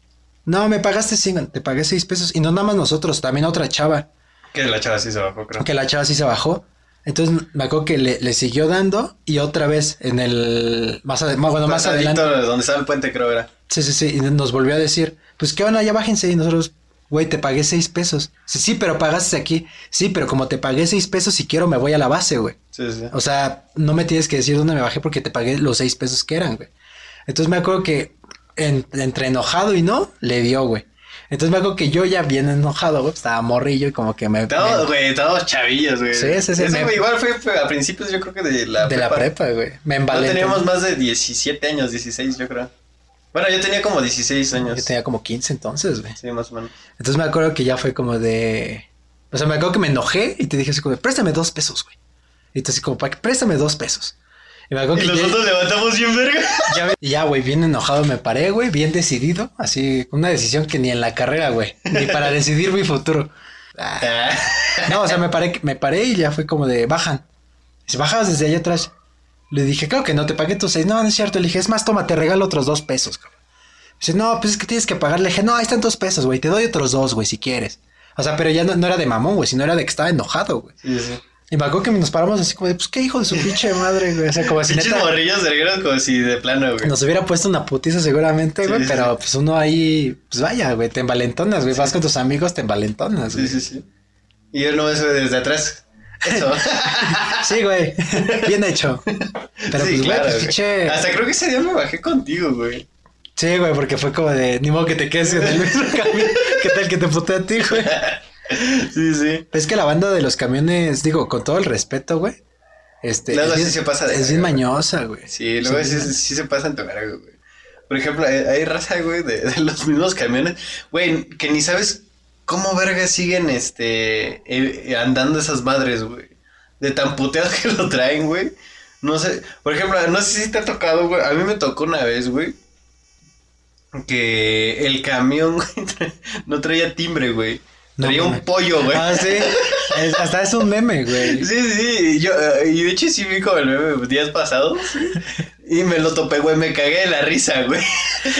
No, me pagaste cinco, te pagué seis pesos. Y no nada más nosotros, también otra chava. Que la chava sí se bajó, creo. Que la chava sí se bajó. Entonces me acuerdo que le, le siguió dando y otra vez en el... Más, ade- bueno, más adelante. Donde estaba el puente, creo era. Sí, sí, sí. Y nos volvió a decir, pues qué onda, ya bájense. Y nosotros, güey, te pagué seis pesos. Sí, sí, pero pagaste aquí. Sí, pero como te pagué seis pesos, si quiero me voy a la base, güey. Sí, sí. O sea, no me tienes que decir dónde me bajé porque te pagué los seis pesos que eran, güey. Entonces me acuerdo que en- entre enojado y no, le dio, güey. Entonces me acuerdo que yo ya bien enojado, güey, estaba morrillo y como que me... Me- güey, estábamos chavillos, güey. Sí, sí, sí, Eso me- igual fue, fue a principios, yo creo que de la de la prepa, güey. Me No embalenté. teníamos más de 17 años, 16, yo creo. Bueno, yo tenía como 16 años. Yo tenía como 15 entonces, güey. Sí, más o menos. Entonces me acuerdo que ya fue como de. O sea, me acuerdo que me enojé y te dije así como, de, préstame dos pesos, güey. Y tú así como, "Pa- préstame dos pesos. Y me acuerdo que ya- nosotros levantamos bien verga. ya, güey, bien enojado me paré, güey, bien decidido. Así, una decisión que ni en la carrera, güey. Ni para decidir mi futuro. Ah, no, o sea, me paré, me paré y ya fue como de, bajan. Y se bajabas desde allá atrás. Le dije, claro que no, te pagué tus seis. No, no es cierto. Le dije, es más, toma, te regalo otros dos pesos, cabrón. Dice, no, pues es que tienes que pagar. Le dije, no, ahí están dos pesos, güey. Te doy otros dos, güey, si quieres. O sea, pero ya no, no era de mamón, güey, sino era de que estaba enojado, güey. Sí, sí. Y me acuerdo que nos paramos así como de, pues qué hijo de su pinche madre, güey. O sea, como si neta morrillos vergueros como si de plano, güey. nos hubiera puesto una putiza seguramente, Sí, güey. sí, pero sí. pues uno ahí, pues vaya, güey, te envalentonas, güey. Vas con tus amigos, te envalentonas, Sí, güey. sí, sí. Y yo no me sube desde atrás. Eso. Sí, güey. Bien hecho. Pero sí, pues, güey, claro, pues güey. pinche. Hasta creo que ese día me bajé contigo, güey. Sí, güey, porque fue como de, ni modo que te quedes en el mismo camino. ¿Qué tal que te puté a ti, güey? Sí, sí. Es que la banda de los camiones, digo, con todo el respeto, güey. Este. Luego es sí bien- se pasa de Es bien mañosa, güey. Sí, luego sí, Sí. sí se pasan de verga, güey. Por ejemplo, hay, raza, güey, de, de los mismos camiones, güey, que ni sabes cómo verga siguen, este, eh, eh, andando esas madres, güey. De tan puteados que lo traen, güey. No sé, por ejemplo, no sé si te ha tocado, güey. A mí me tocó una vez, güey. Que el camión, güey, no traía timbre, güey. No Traía un pollo, güey. Ah, sí. Es- hasta es un meme, güey. Sí, sí, yo, eh, y de hecho sí vi como el meme días pasados y me lo topé, güey, me cagué de la risa, güey.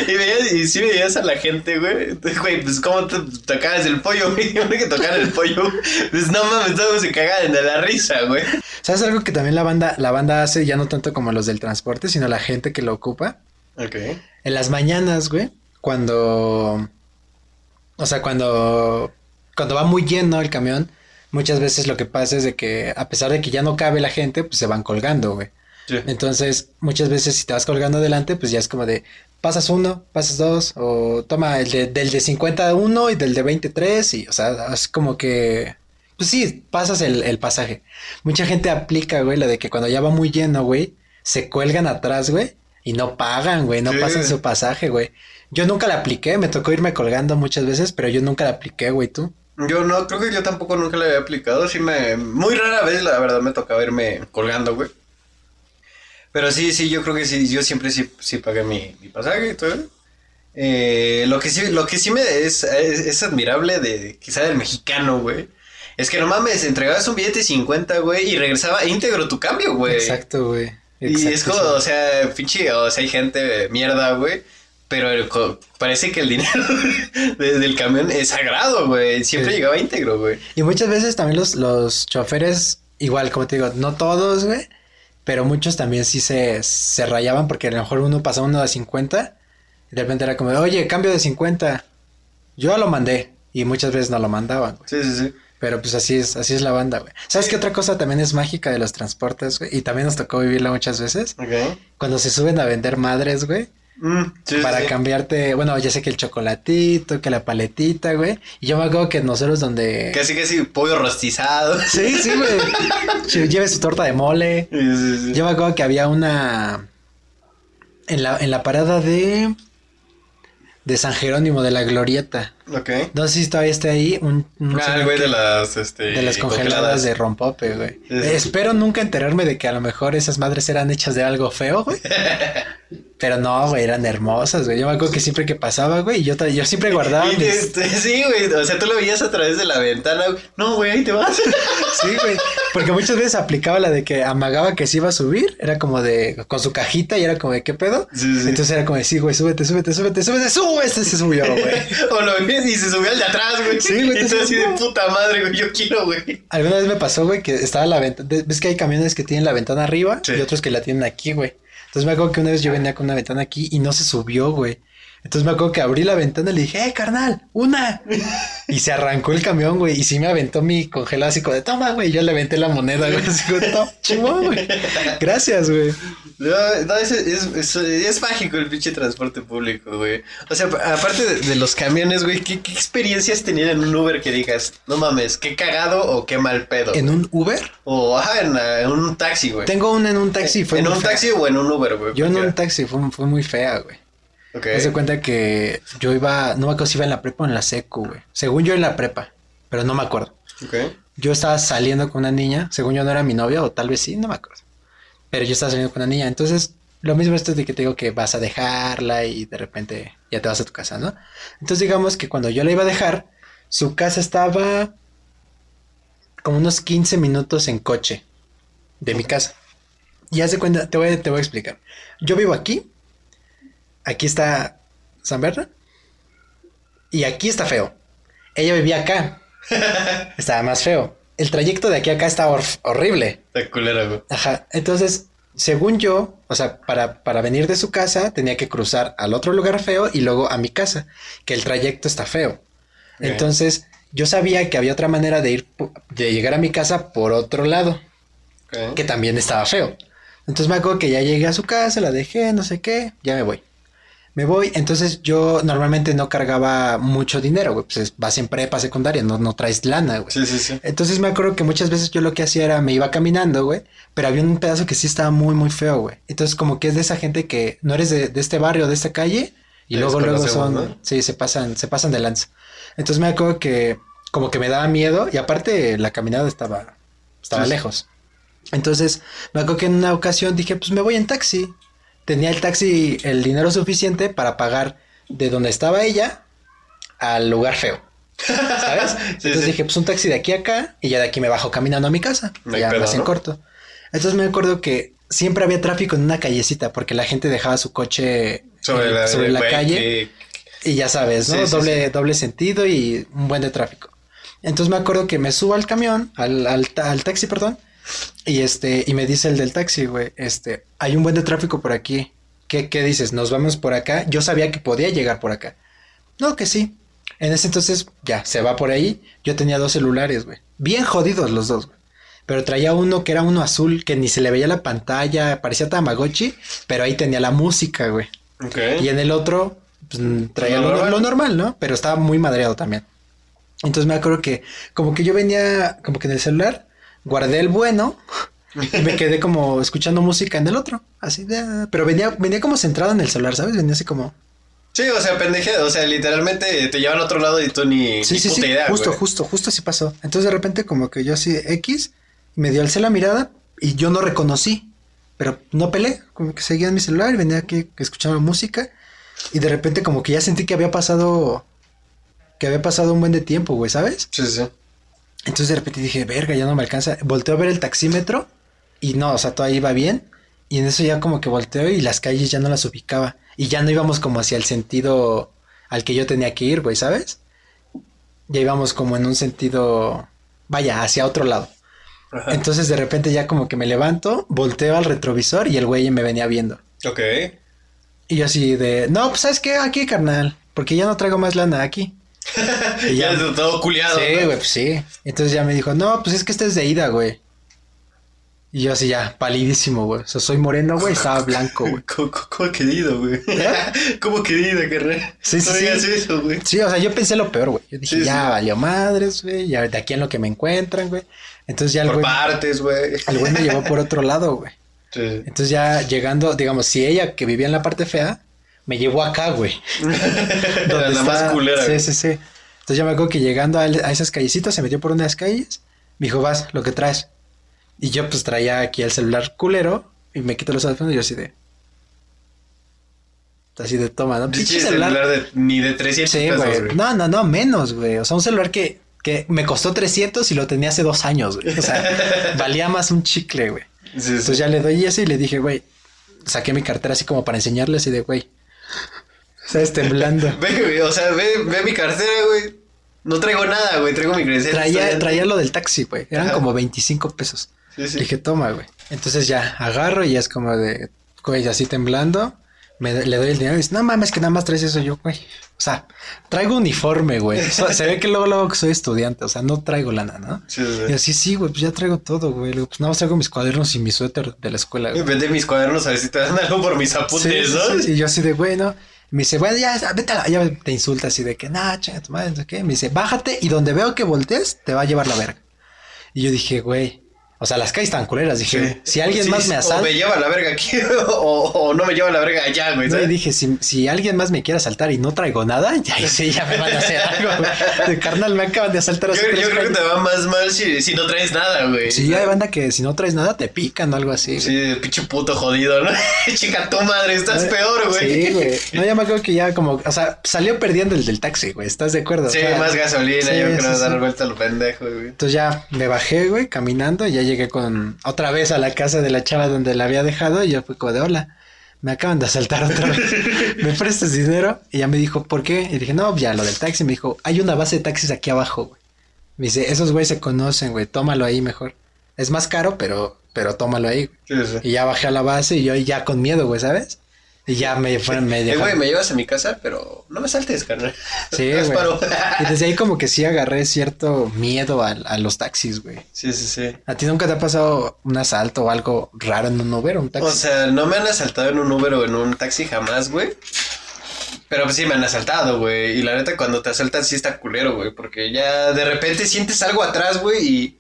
Y veías, y sí veías a la gente, güey, güey, pues cómo te tocabas el pollo, güey, Yo que tocar el pollo, pues no mames, todos se cagaban de la risa, güey. ¿Sabes algo que también la banda, la banda hace, ya no tanto como los del transporte, sino la gente que lo ocupa? Ok. En las mañanas, güey, cuando. O sea, cuando. Cuando va muy lleno el camión, muchas veces lo que pasa es de que, a pesar de que ya no cabe la gente, pues se van colgando, güey. Sí. Entonces, muchas veces si te vas colgando adelante, pues ya es como de pasas uno, pasas dos, o toma el de, del de 51 y del de 23, y o sea, es como que, pues sí, pasas el, el pasaje. Mucha gente aplica, güey, la de que cuando ya va muy lleno, güey, se cuelgan atrás, güey, y no pagan, güey, no Sí. pasan su pasaje, güey. Yo nunca la apliqué, me tocó irme colgando muchas veces, pero yo nunca la apliqué, güey, tú. Yo no, creo que yo tampoco nunca le había aplicado, sí me, muy rara vez la verdad me tocaba irme colgando, güey. Pero sí, sí, yo creo que sí, yo siempre sí, sí pagué mi, mi pasaje y todo. Eh, lo que sí, lo que sí me es, es, es admirable de quizá del mexicano, güey. Es que no mames, entregabas un billete de 50, güey, y regresaba íntegro tu cambio, güey. Exacto, güey. Y es como, sí. o sea, pinche, o sea, hay gente mierda, güey. Pero el parece que el dinero de- del camión es sagrado, güey. Siempre Sí. llegaba íntegro, güey. Y muchas veces también los, los choferes, igual, como te digo, no todos, güey, pero muchos también sí se, se rayaban porque a lo mejor uno pasaba uno de 50 y de repente era como, oye, cambio de 50. Yo lo mandé y muchas veces no lo mandaban, güey. Sí, sí, sí. Pero pues así es, así es la banda, güey. ¿Sabes qué otra cosa también es mágica de los transportes, güey? Y también nos tocó vivirla muchas veces. Ok. Cuando se suben a vender madres, güey. Mm, sí, para sí. cambiarte, bueno, ya sé que el chocolatito, que la paletita, güey. Y yo me acuerdo que nosotros donde... Casi, casi pollo rostizado. Sí, sí, güey. Lleve su torta de mole. Sí, sí, sí. Yo me acuerdo que había una... En la, en la parada de... De San Jerónimo, de la Glorieta. Ok. No sé si todavía está ahí. Un, un Ah, güey que- de las, este... de las congeladas de rompope, güey. Espero nunca enterarme de que a lo mejor esas madres eran hechas de algo feo, güey. Pero no, güey, eran hermosas, güey. Yo me acuerdo que siempre que pasaba, güey, yo, yo siempre guardaba Y mis... este, sí, güey, o sea, tú lo veías a través de la ventana. güey. No, güey, ahí te vas. Sí, güey. Porque muchas veces aplicaba la de que amagaba que se iba a subir. Era como de... Con su cajita y era como de, ¿qué pedo? Sí, sí. Entonces era como de, sí, güey, súbete, súbete, súbete, súbete, súbete. Este se subió, güey. o lo ves y se subió al de atrás, güey. Sí, güey, te así de puta madre, güey, yo quiero, güey. Alguna vez me pasó, güey, que estaba la ventana. ¿Ves que hay camiones que tienen la ventana arriba Sí. y otros que la tienen aquí, güey? Entonces me acuerdo que una vez yo venía con una ventana aquí y no se subió, güey. Entonces me acuerdo que abrí la ventana y le dije, ¡eh, carnal! ¡Una! Y se arrancó el camión, güey. Y sí me aventó mi congelado así como de, toma, güey. Yo le aventé la moneda, güey. Así como, "Toma, chingón, güey. Gracias, güey. No, no es, es, es, es mágico el pinche transporte público, güey. O sea, aparte de, de los camiones, güey, ¿qué, ¿qué experiencias tenían en un Uber que digas, no mames, qué cagado o qué mal pedo? ¿En un Uber? O, ajá, en, en un taxi, güey. Tengo una en un taxi. Fue ¿En muy un fea. taxi o en un Uber, güey? Yo en un taxi fue, fue muy fea, güey. Ok. Haz de cuenta que yo iba, no me acuerdo si iba en la prepa o en la secu, güey. Según yo en la prepa, pero no me acuerdo. Yo estaba saliendo con una niña, según yo no era mi novia, o tal vez sí, no me acuerdo. Pero yo estaba saliendo con una niña, entonces lo mismo esto de que te digo que vas a dejarla y de repente ya te vas a tu casa, ¿no? Entonces digamos que cuando yo la iba a dejar, su casa estaba como unos 15 minutos en coche de mi casa. Y haz de cuenta, te voy, te voy a explicar. Yo vivo aquí, aquí está San Bernardo, y aquí está feo. Ella vivía acá, estaba más feo. El trayecto de aquí a acá está hor- horrible. Está. Ajá. Entonces, según yo, o sea, para, para venir de su casa tenía que cruzar al otro lugar feo y luego a mi casa, que el trayecto está feo. Entonces, yo sabía que había otra manera de ir, de llegar a mi casa por otro lado, que también estaba feo. Entonces me acuerdo que ya llegué a su casa, la dejé, no sé qué, ya me voy. Me voy, entonces yo normalmente no cargaba mucho dinero, güey, pues es- vas en prepa secundaria, no, no traes lana, güey. Sí, sí, sí. Entonces me acuerdo que muchas veces yo lo que hacía era me iba caminando, güey, pero había un pedazo que sí estaba muy, muy feo, güey. Entonces como que es de esa gente que no eres de, de este barrio, de esta calle, y luego, luego son, ¿no? sí, se pasan, se pasan de lanza. Entonces me acuerdo que como que me daba miedo, y aparte la caminada estaba, estaba sí. lejos. Entonces me acuerdo que en una ocasión dije, pues me voy en taxi. Tenía el taxi el dinero suficiente para pagar de donde estaba ella al lugar feo. ¿Sabes? Sí, Entonces sí. dije, pues un taxi de aquí a acá y ya de aquí me bajo caminando a mi casa. No ya pedo, más en corto. Entonces me acuerdo que siempre había tráfico en una callecita porque la gente dejaba su coche Sobre eh, la, sobre la güey, calle y ya sabes, ¿no? Sí, doble, doble sentido y un buen de tráfico. Entonces me acuerdo que me subo al camión, al, al, al taxi, perdón, y este, y me dice el del taxi, güey, este, hay un buen de tráfico por aquí. ¿Qué, qué dices? ¿Nos vamos por acá? Yo sabía que podía llegar por acá. No, que sí. En ese entonces, ya, se va por ahí. Yo tenía dos celulares, güey. Bien jodidos los dos, güey. Pero traía uno que era uno azul, que ni se le veía la pantalla, parecía Tamagotchi, pero ahí tenía la música, güey. Y en el otro, pues, mm, traía Lo lo normal, ¿no? Pero estaba muy madreado también. Entonces me acuerdo que como que yo venía, como que en el celular, guardé el bueno y me quedé como escuchando música en el otro. Así de... Pero venía, venía como centrado en el celular, ¿sabes? Venía así como... Sí, o sea, pendeje, o sea, literalmente te llevan a otro lado y tú ni, Sí, ni sí, puta sí. idea, justo, güey. justo, justo así pasó. Entonces de repente como que yo así X, me dio alcé la mirada y yo no reconocí. Pero no peleé, como que seguía en mi celular y venía aquí escuchando música. Y de repente como que ya sentí que había pasado... Que había pasado un buen de tiempo, güey, ¿sabes? Sí, sí. Entonces de repente dije, verga, ya no me alcanza. Volteo a ver el taxímetro y no, o sea, todo iba bien. Y en eso ya como que volteo y las calles ya no las ubicaba. Y ya no íbamos como hacia el sentido al que yo tenía que ir, güey, ¿sabes? Ya íbamos como en un sentido, vaya, hacia otro lado. Ajá. Entonces de repente ya como que me levanto, volteo al retrovisor y el güey me venía viendo. Ok. Y yo así de, no, pues sabes qué, aquí, carnal, porque ya no traigo más lana aquí. Y ya todo culiado. Sí, ¿no? güey, pues sí. Entonces ya me dijo, no, pues es que este es de ida, güey. Y yo así ya, palidísimo, güey. O sea, soy moreno, güey, estaba blanco, güey. ¿Cómo, cómo- querido, güey? ¿Cómo querido, carnal? Sí, sí, no sí. digas eso, güey. Sí, o sea, yo pensé lo peor, güey. Yo dije, Sí, ya sí. valió madres, güey. Ya de aquí en lo que me encuentran, güey. Entonces ya el Por güey, partes, güey. el güey me llevó por otro lado, güey. Sí. Entonces ya llegando, digamos, si ella que vivía en la parte fea, me llevó acá, güey. Era la más culera. Sí, sí, sí. Entonces ya me acuerdo que llegando a, a esas callecitas, se metió por una de las calles. Me dijo, vas, lo que traes. Y yo pues traía aquí el celular culero y me quito los audífonos y yo así de... Así de toma, ¿no? Pinche celular de, ni de 300 Sí, pesos, güey. güey. No, no, no, menos, güey. O sea, un celular que, que me costó 300 y lo tenía hace dos años, güey. O sea, valía más un chicle, güey. Sí, sí. Entonces ya le doy eso y le dije, güey, saqué mi cartera así como para enseñarle así de, güey, ¿sabes? Temblando. Ve, güey, o sea, ve, ve mi cartera, güey. No traigo nada, güey. Traigo mi credencial. Traía, traía lo del taxi, güey. Eran Ajá. como 25 pesos. Sí, sí. Dije, toma, güey. Entonces ya agarro y ya es como de, güey, así temblando. Me, le doy el dinero y dice, no mames, que nada más traes eso yo, güey. O sea, traigo uniforme, güey. O sea, se ve que luego, luego que soy estudiante, o sea, no traigo lana, ¿no? Sí, sí. Y así, sí, güey, pues ya traigo todo, güey. Pues nada más traigo mis cuadernos y mi suéter de la escuela, güey. Vende mis cuadernos a ver si te dan algo por mis apuntes, Sí, sí, ¿no? sí, Y yo así de, güey, ¿no? Me dice, bueno, ya, vete a la... Ya te insulta así de que, nah, chinga tu madre, no sé qué. Me dice, bájate y donde veo que voltees, te va a llevar la verga. Y yo dije, güey, o sea, las calles están culeras. Dije, si alguien Sí, más me O asalta... me lleva la verga aquí o, o no me lleva la verga allá, güey. No, y ¿sabes? dije, si, si alguien más me quiere asaltar y no traigo nada, ya sí, ya me van a hacer algo. güey. De carnal, me acaban de asaltar hace Yo, yo creo que te va más mal si, si no traes nada, güey. Sí, hay banda que si no traes nada te pican o algo así. Sí, pinche puto jodido, ¿no? Chica, tu madre, estás peor, güey. Sí, güey. No, ya me acuerdo que ya como, o sea, salió perdiendo el del taxi, güey. ¿Estás de acuerdo? O Sí, sea, más gasolina, sí, yo creo dar vuelta al pendejo, güey. Entonces ya me bajé, güey, caminando y ya llegué con otra vez a la casa de la chava donde la había dejado y yo fui como de hola. Me acaban de asaltar otra vez. ¿Me prestas dinero? Y ya me dijo, ¿por qué? Y dije, no, ya lo del taxi. Me dijo, hay una base de taxis aquí abajo, güey. Me dice, esos güeyes se conocen, güey, tómalo ahí mejor. Es más caro, pero, pero tómalo ahí. güey". Sí, sí. Y ya bajé a la base y yo ya con miedo, güey, ¿sabes? Y ya me fueron, me Eh, dejaron. güey, me llevas a mi casa, pero no me saltes, carnal. Sí, güey. paro. Y desde ahí como que sí agarré cierto miedo a, a los taxis, güey. Sí, sí, sí. ¿A ti nunca te ha pasado un asalto o algo raro en un Uber o un taxi? O sea, no me han asaltado en un Uber o en un taxi jamás, güey. Pero pues sí me han asaltado, güey. Y la neta, cuando te asaltan sí está culero, güey. Porque ya de repente sientes algo atrás, güey. Y,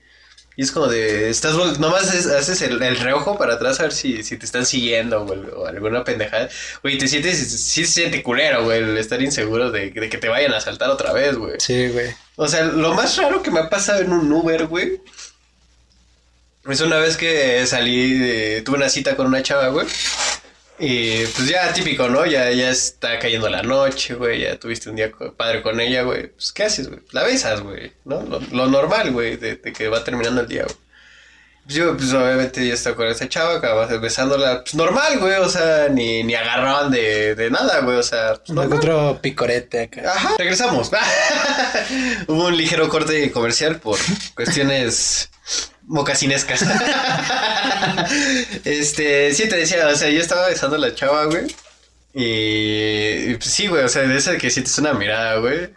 y es como de... Estás nomás es- haces el, el reojo para atrás a ver si, si te están siguiendo. O alguna pendejada. Güey, te sientes... Sí se siente culero, güey. El estar inseguro de, de que te vayan a asaltar otra vez, güey. sí, güey. O sea, lo más raro que me ha pasado en un Uber, güey. Es una vez que salí, de- tuve una cita con una chava, güey. Y pues ya típico, ¿no? Ya, ya está cayendo la noche, güey. Ya tuviste un día padre con ella, güey. Pues, ¿qué haces, güey? La besas, güey, ¿no? Lo, lo normal, güey, de, de que va terminando el día, güey. Pues yo, pues obviamente ya estaba con esa chava, acabas besándola, pues normal, güey. O sea, ni, ni agarraban de, de nada, güey. O sea, pues, normal. otro picorete acá. Ajá, regresamos. Hubo un ligero corte comercial por cuestiones mocasinescas. este, sí te decía, o sea, yo estaba besando a la chava, güey. Y, y, pues sí, güey, o sea, de esa que sientes una mirada, güey.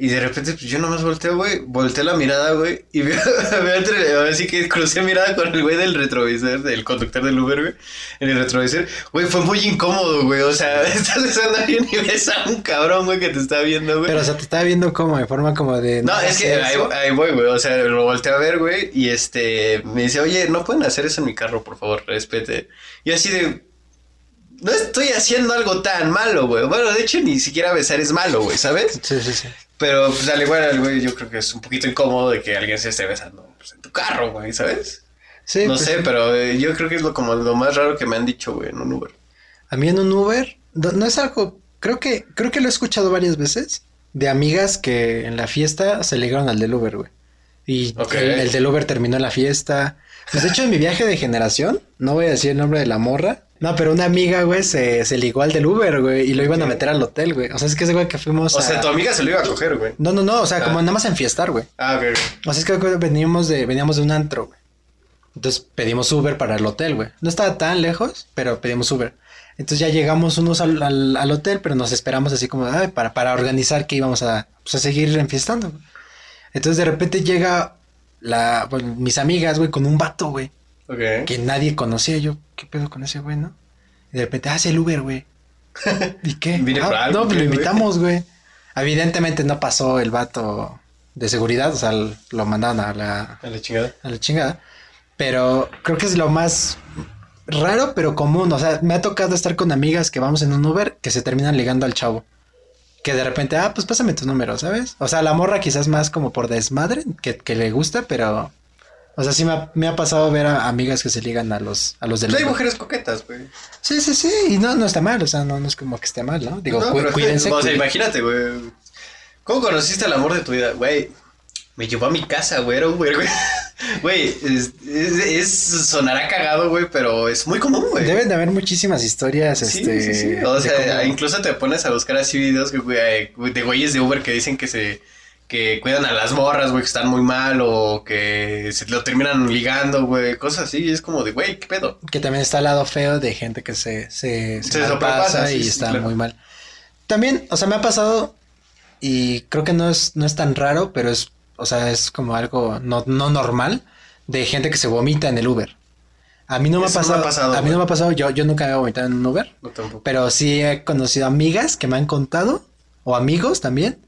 Y de repente, pues yo nomás volteo, güey, volteé la mirada, güey, y veo, veo entre, ahora sí que crucé mirada con el güey del retrovisor, del conductor del Uber, güey, en el retrovisor. Güey, fue muy incómodo, güey, o sea, estás besando a alguien y ves a un cabrón, güey, que te está viendo, güey. Pero, o sea, te estaba viendo como de forma como de... No, es que ahí, ahí voy, güey. O sea, lo volteé a ver, güey. Y este me dice, oye, no pueden hacer eso en mi carro, por favor, respete. Y así de. No estoy haciendo algo tan malo, güey. Bueno, de hecho, ni siquiera besar es malo, güey, ¿sabes? Sí, sí, sí. Pero, pues, al igual, al güey, yo creo que es un poquito incómodo de que alguien se esté besando pues, en tu carro, güey, ¿sabes? Sí, no pues, sé, pero eh, yo creo que es lo, como lo más raro que me han dicho, güey, en un Uber. A mí en un Uber, no, no es algo... Creo que, creo que lo he escuchado varias veces de amigas que en la fiesta se ligaron al del Uber, güey. Y el, el del Uber terminó la fiesta. Pues de hecho, en mi viaje de generación, no voy a decir el nombre de la morra. No, pero una amiga, güey, se, se ligó al del Uber, güey, y lo iban a meter al hotel, güey. O sea, es que ese güey que fuimos O a... sea, tu amiga se lo iba a coger, güey. No, no, no, o sea, Ah. como nada más a enfiestar, güey. Ah, ok. O sea, es que veníamos de, veníamos de un antro, güey. Entonces pedimos Uber para el hotel, güey. No estaba tan lejos, pero pedimos Uber. Entonces ya llegamos unos al, al, al hotel, pero nos esperamos así como ay, para, para organizar que íbamos a, pues, a seguir enfiestando. Entonces de repente llega la, bueno, mis amigas, güey, con un vato, güey, que nadie conocía. Yo, ¿qué pedo con ese güey, no? Y de repente, ah, es el Uber, güey. ¿Y qué? Ah, no, pues ¿qué, lo invitamos, güey. Evidentemente no pasó el vato de seguridad, o sea, lo mandaron a la, A la chingada. a la chingada. Pero creo que es lo más raro, pero común. O sea, me ha tocado estar con amigas que vamos en un Uber que se terminan ligando al chavo. Que de repente, ah, pues pásame tu número, ¿sabes? O sea, la morra quizás más como por desmadre, que, que le gusta, pero... O sea, sí me ha, me ha pasado ver a amigas que se ligan a los, a los del Hay Uber. mujeres coquetas, güey. Sí, sí, sí, y no, no está mal, o sea, no, no es como que esté mal, ¿no? Digo, No, cu- pero- cuídense. O sea, imagínate, güey. ¿Cómo conociste el amor de tu vida? Güey, me llevó a mi casa, güey. Era un güey, güey. Es, sonará cagado, güey, pero es muy común, güey. Deben de haber muchísimas historias, Sí, este... sí, sí. O sea, cómo- incluso te pones a buscar así videos que, güey, de güeyes de Uber que dicen que se que cuidan a las morras, güey, que están muy mal o que se lo terminan ligando, güey, cosas así. Es como de, güey, ¿qué pedo? Que también está al lado feo de gente que se, se, sí, y está claro. muy mal. También, o sea, me ha pasado y creo que no es, no es tan raro, pero es, o sea, es como algo no, no normal de gente que se vomita en el Uber. A mí no me ha Eso no me pasado, ha pasado, a mí no me ha pasado, yo, yo nunca me he vomitado en un Uber, No tampoco. pero sí he conocido amigas que me han contado, o amigos también,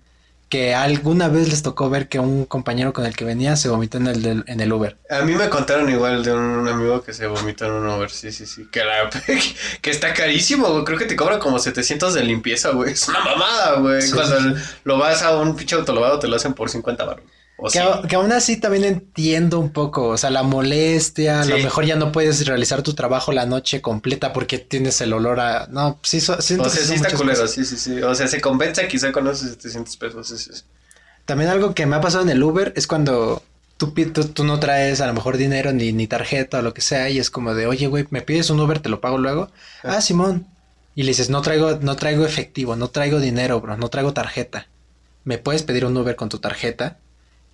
que alguna vez les tocó ver que un compañero con el que venía se vomitó en el, en el Uber. A mí me contaron igual de un amigo que se vomitó en un Uber, sí, sí, sí. Que, la, que está carísimo, güey. Creo que te cobran como 700 de limpieza, güey. Es una mamada, güey. Sí, Cuando sí, lo vas a un pinche autolavado te lo hacen por 50 baros. O Que, sí. a- que aún así también entiendo un poco, o sea, la molestia, a lo Sí. mejor ya no puedes realizar tu trabajo la noche completa porque tienes el olor a... No, sí, so- siento O que sea, sí son está culero, sí, sí, sí. O sea, se compensa quizá con esos 700 pesos. sí, sí, sí. También algo que me ha pasado en el Uber es cuando tú, tú, tú no traes a lo mejor dinero ni, ni tarjeta o lo que sea y es como de, oye, güey, ¿me pides un Uber? ¿Te lo pago luego? Ah. Ah, Simón. Y le dices, no traigo, no traigo efectivo, no traigo dinero, bro, no traigo tarjeta. ¿Me puedes pedir un Uber con tu tarjeta?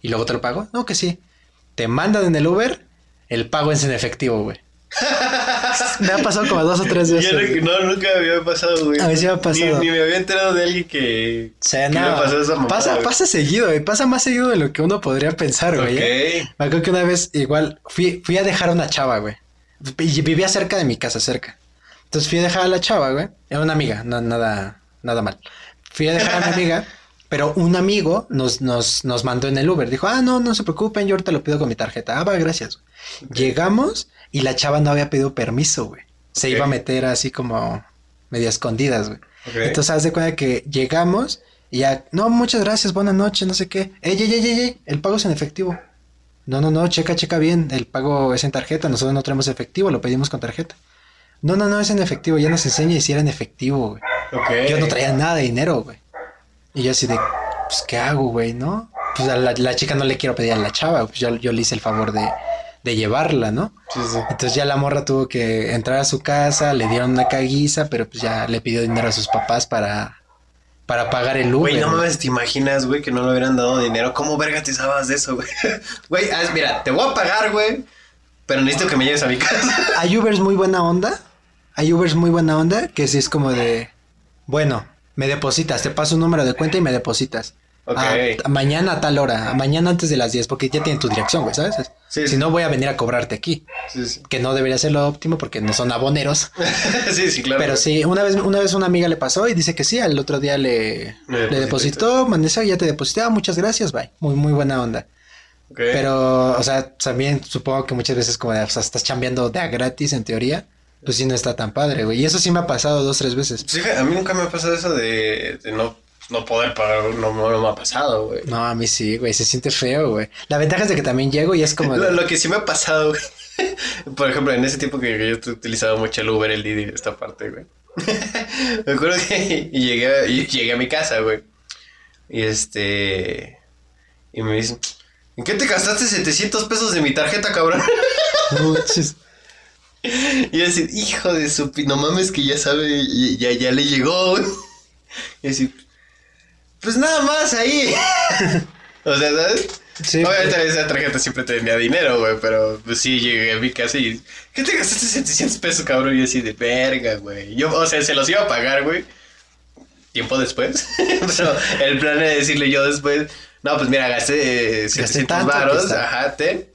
Y luego te lo pago. No, que sí. Te mandan en el Uber, el pago es en efectivo, güey. me ha pasado como dos o tres veces. Yo no, no, nunca me había pasado, güey. A mí sí me ha pasado. Ni, ni me había enterado de alguien que. O sea, que no, le pasó esa mamada, pasa, güey. pasa seguido, güey. Pasa más seguido de lo que uno podría pensar, güey. ¿eh? Ok. Me acuerdo que una vez igual fui, fui a dejar a una chava, güey. Y vivía cerca de mi casa, cerca. Entonces fui a dejar a la chava, güey. Era una amiga, no, nada, nada mal. Fui a dejar a mi amiga, pero un amigo nos, nos, nos mandó en el Uber. Dijo, ah, no, no se preocupen, yo ahorita lo pido con mi tarjeta. Ah, va, gracias. Llegamos y la chava no había pedido permiso, güey. Se iba a meter así como medio escondidas, güey. Entonces, haz de cuenta que llegamos y ya, no, muchas gracias, buenas noches, no sé qué. Ey, ey, ey, ey, el pago es en efectivo. No, no, no, checa, checa bien, el pago es en tarjeta, nosotros no traemos efectivo, lo pedimos con tarjeta. No, no, no, es en efectivo, ya nos enseña y si era en efectivo, güey. Yo no traía nada de dinero, güey. Y yo así de, pues, ¿qué hago, güey, no? Pues a la, la chica no le quiero pedir a la chava, pues yo, yo le hice el favor de, de llevarla, ¿no? Sí, sí. Entonces ya la morra tuvo que entrar a su casa, le dieron una caguiza, pero pues ya le pidió dinero a sus papás para, para pagar el Uber. Güey, no mames, ¿te imaginas, güey, que no le hubieran dado dinero? ¿Cómo verga te sabes de eso, güey? Güey, haz- mira, te voy a pagar, güey, pero necesito que me lleves a mi casa. Hay Ubers muy buena onda. Hay Ubers muy buena onda que sí es como de, bueno, me depositas, te paso un número de cuenta y me depositas. Ok. Ah, mañana a tal hora, mañana antes de las 10, porque ya tienen tu dirección, güey, ¿sabes? Sí, si sí. no voy a venir a cobrarte aquí, Sí, sí. que no debería ser lo óptimo porque no son aboneros. sí, sí, claro. Pero sí, una vez, una vez una amiga le pasó y dice que sí, al otro día le, Le le depositó, mandé esa, ya te deposité, ah, muchas gracias, bye. Muy, muy buena onda. Ok. Pero, o sea, también supongo que muchas veces como de, o sea, estás chambeando de a gratis en teoría, pues sí no está tan padre, güey. Y eso sí me ha pasado dos, tres veces. Sí, a mí nunca me ha pasado eso de, de no, no poder pagar, no, no, me ha pasado, güey. No, a mí sí, güey, se siente feo, güey. La ventaja es de que también llego y es como Lo, que sí me ha pasado, güey. Por ejemplo, en ese tiempo que yo utilizaba mucho el Uber, el Didi, esta parte, güey. me acuerdo que llegué, llegué a mi casa, güey. Y este... Y me dicen, ¿en qué te gastaste 700 pesos de mi tarjeta, cabrón? no. Y así, hijo de su... No mames que ya sabe, ya, ya le llegó. Y así, pues nada más ahí. O sea, ¿sabes? Sí, Obviamente esa tarjeta siempre tenía dinero, güey, pero pues sí llegué a mi casa y... ¿Qué te gastaste 700 pesos, cabrón? Y así de verga, güey. Yo, o sea, se los iba a pagar, güey. Tiempo después. pero el plan era decirle yo después... No, pues mira, gasté eh, 700 tanto que varos, ajá, ten.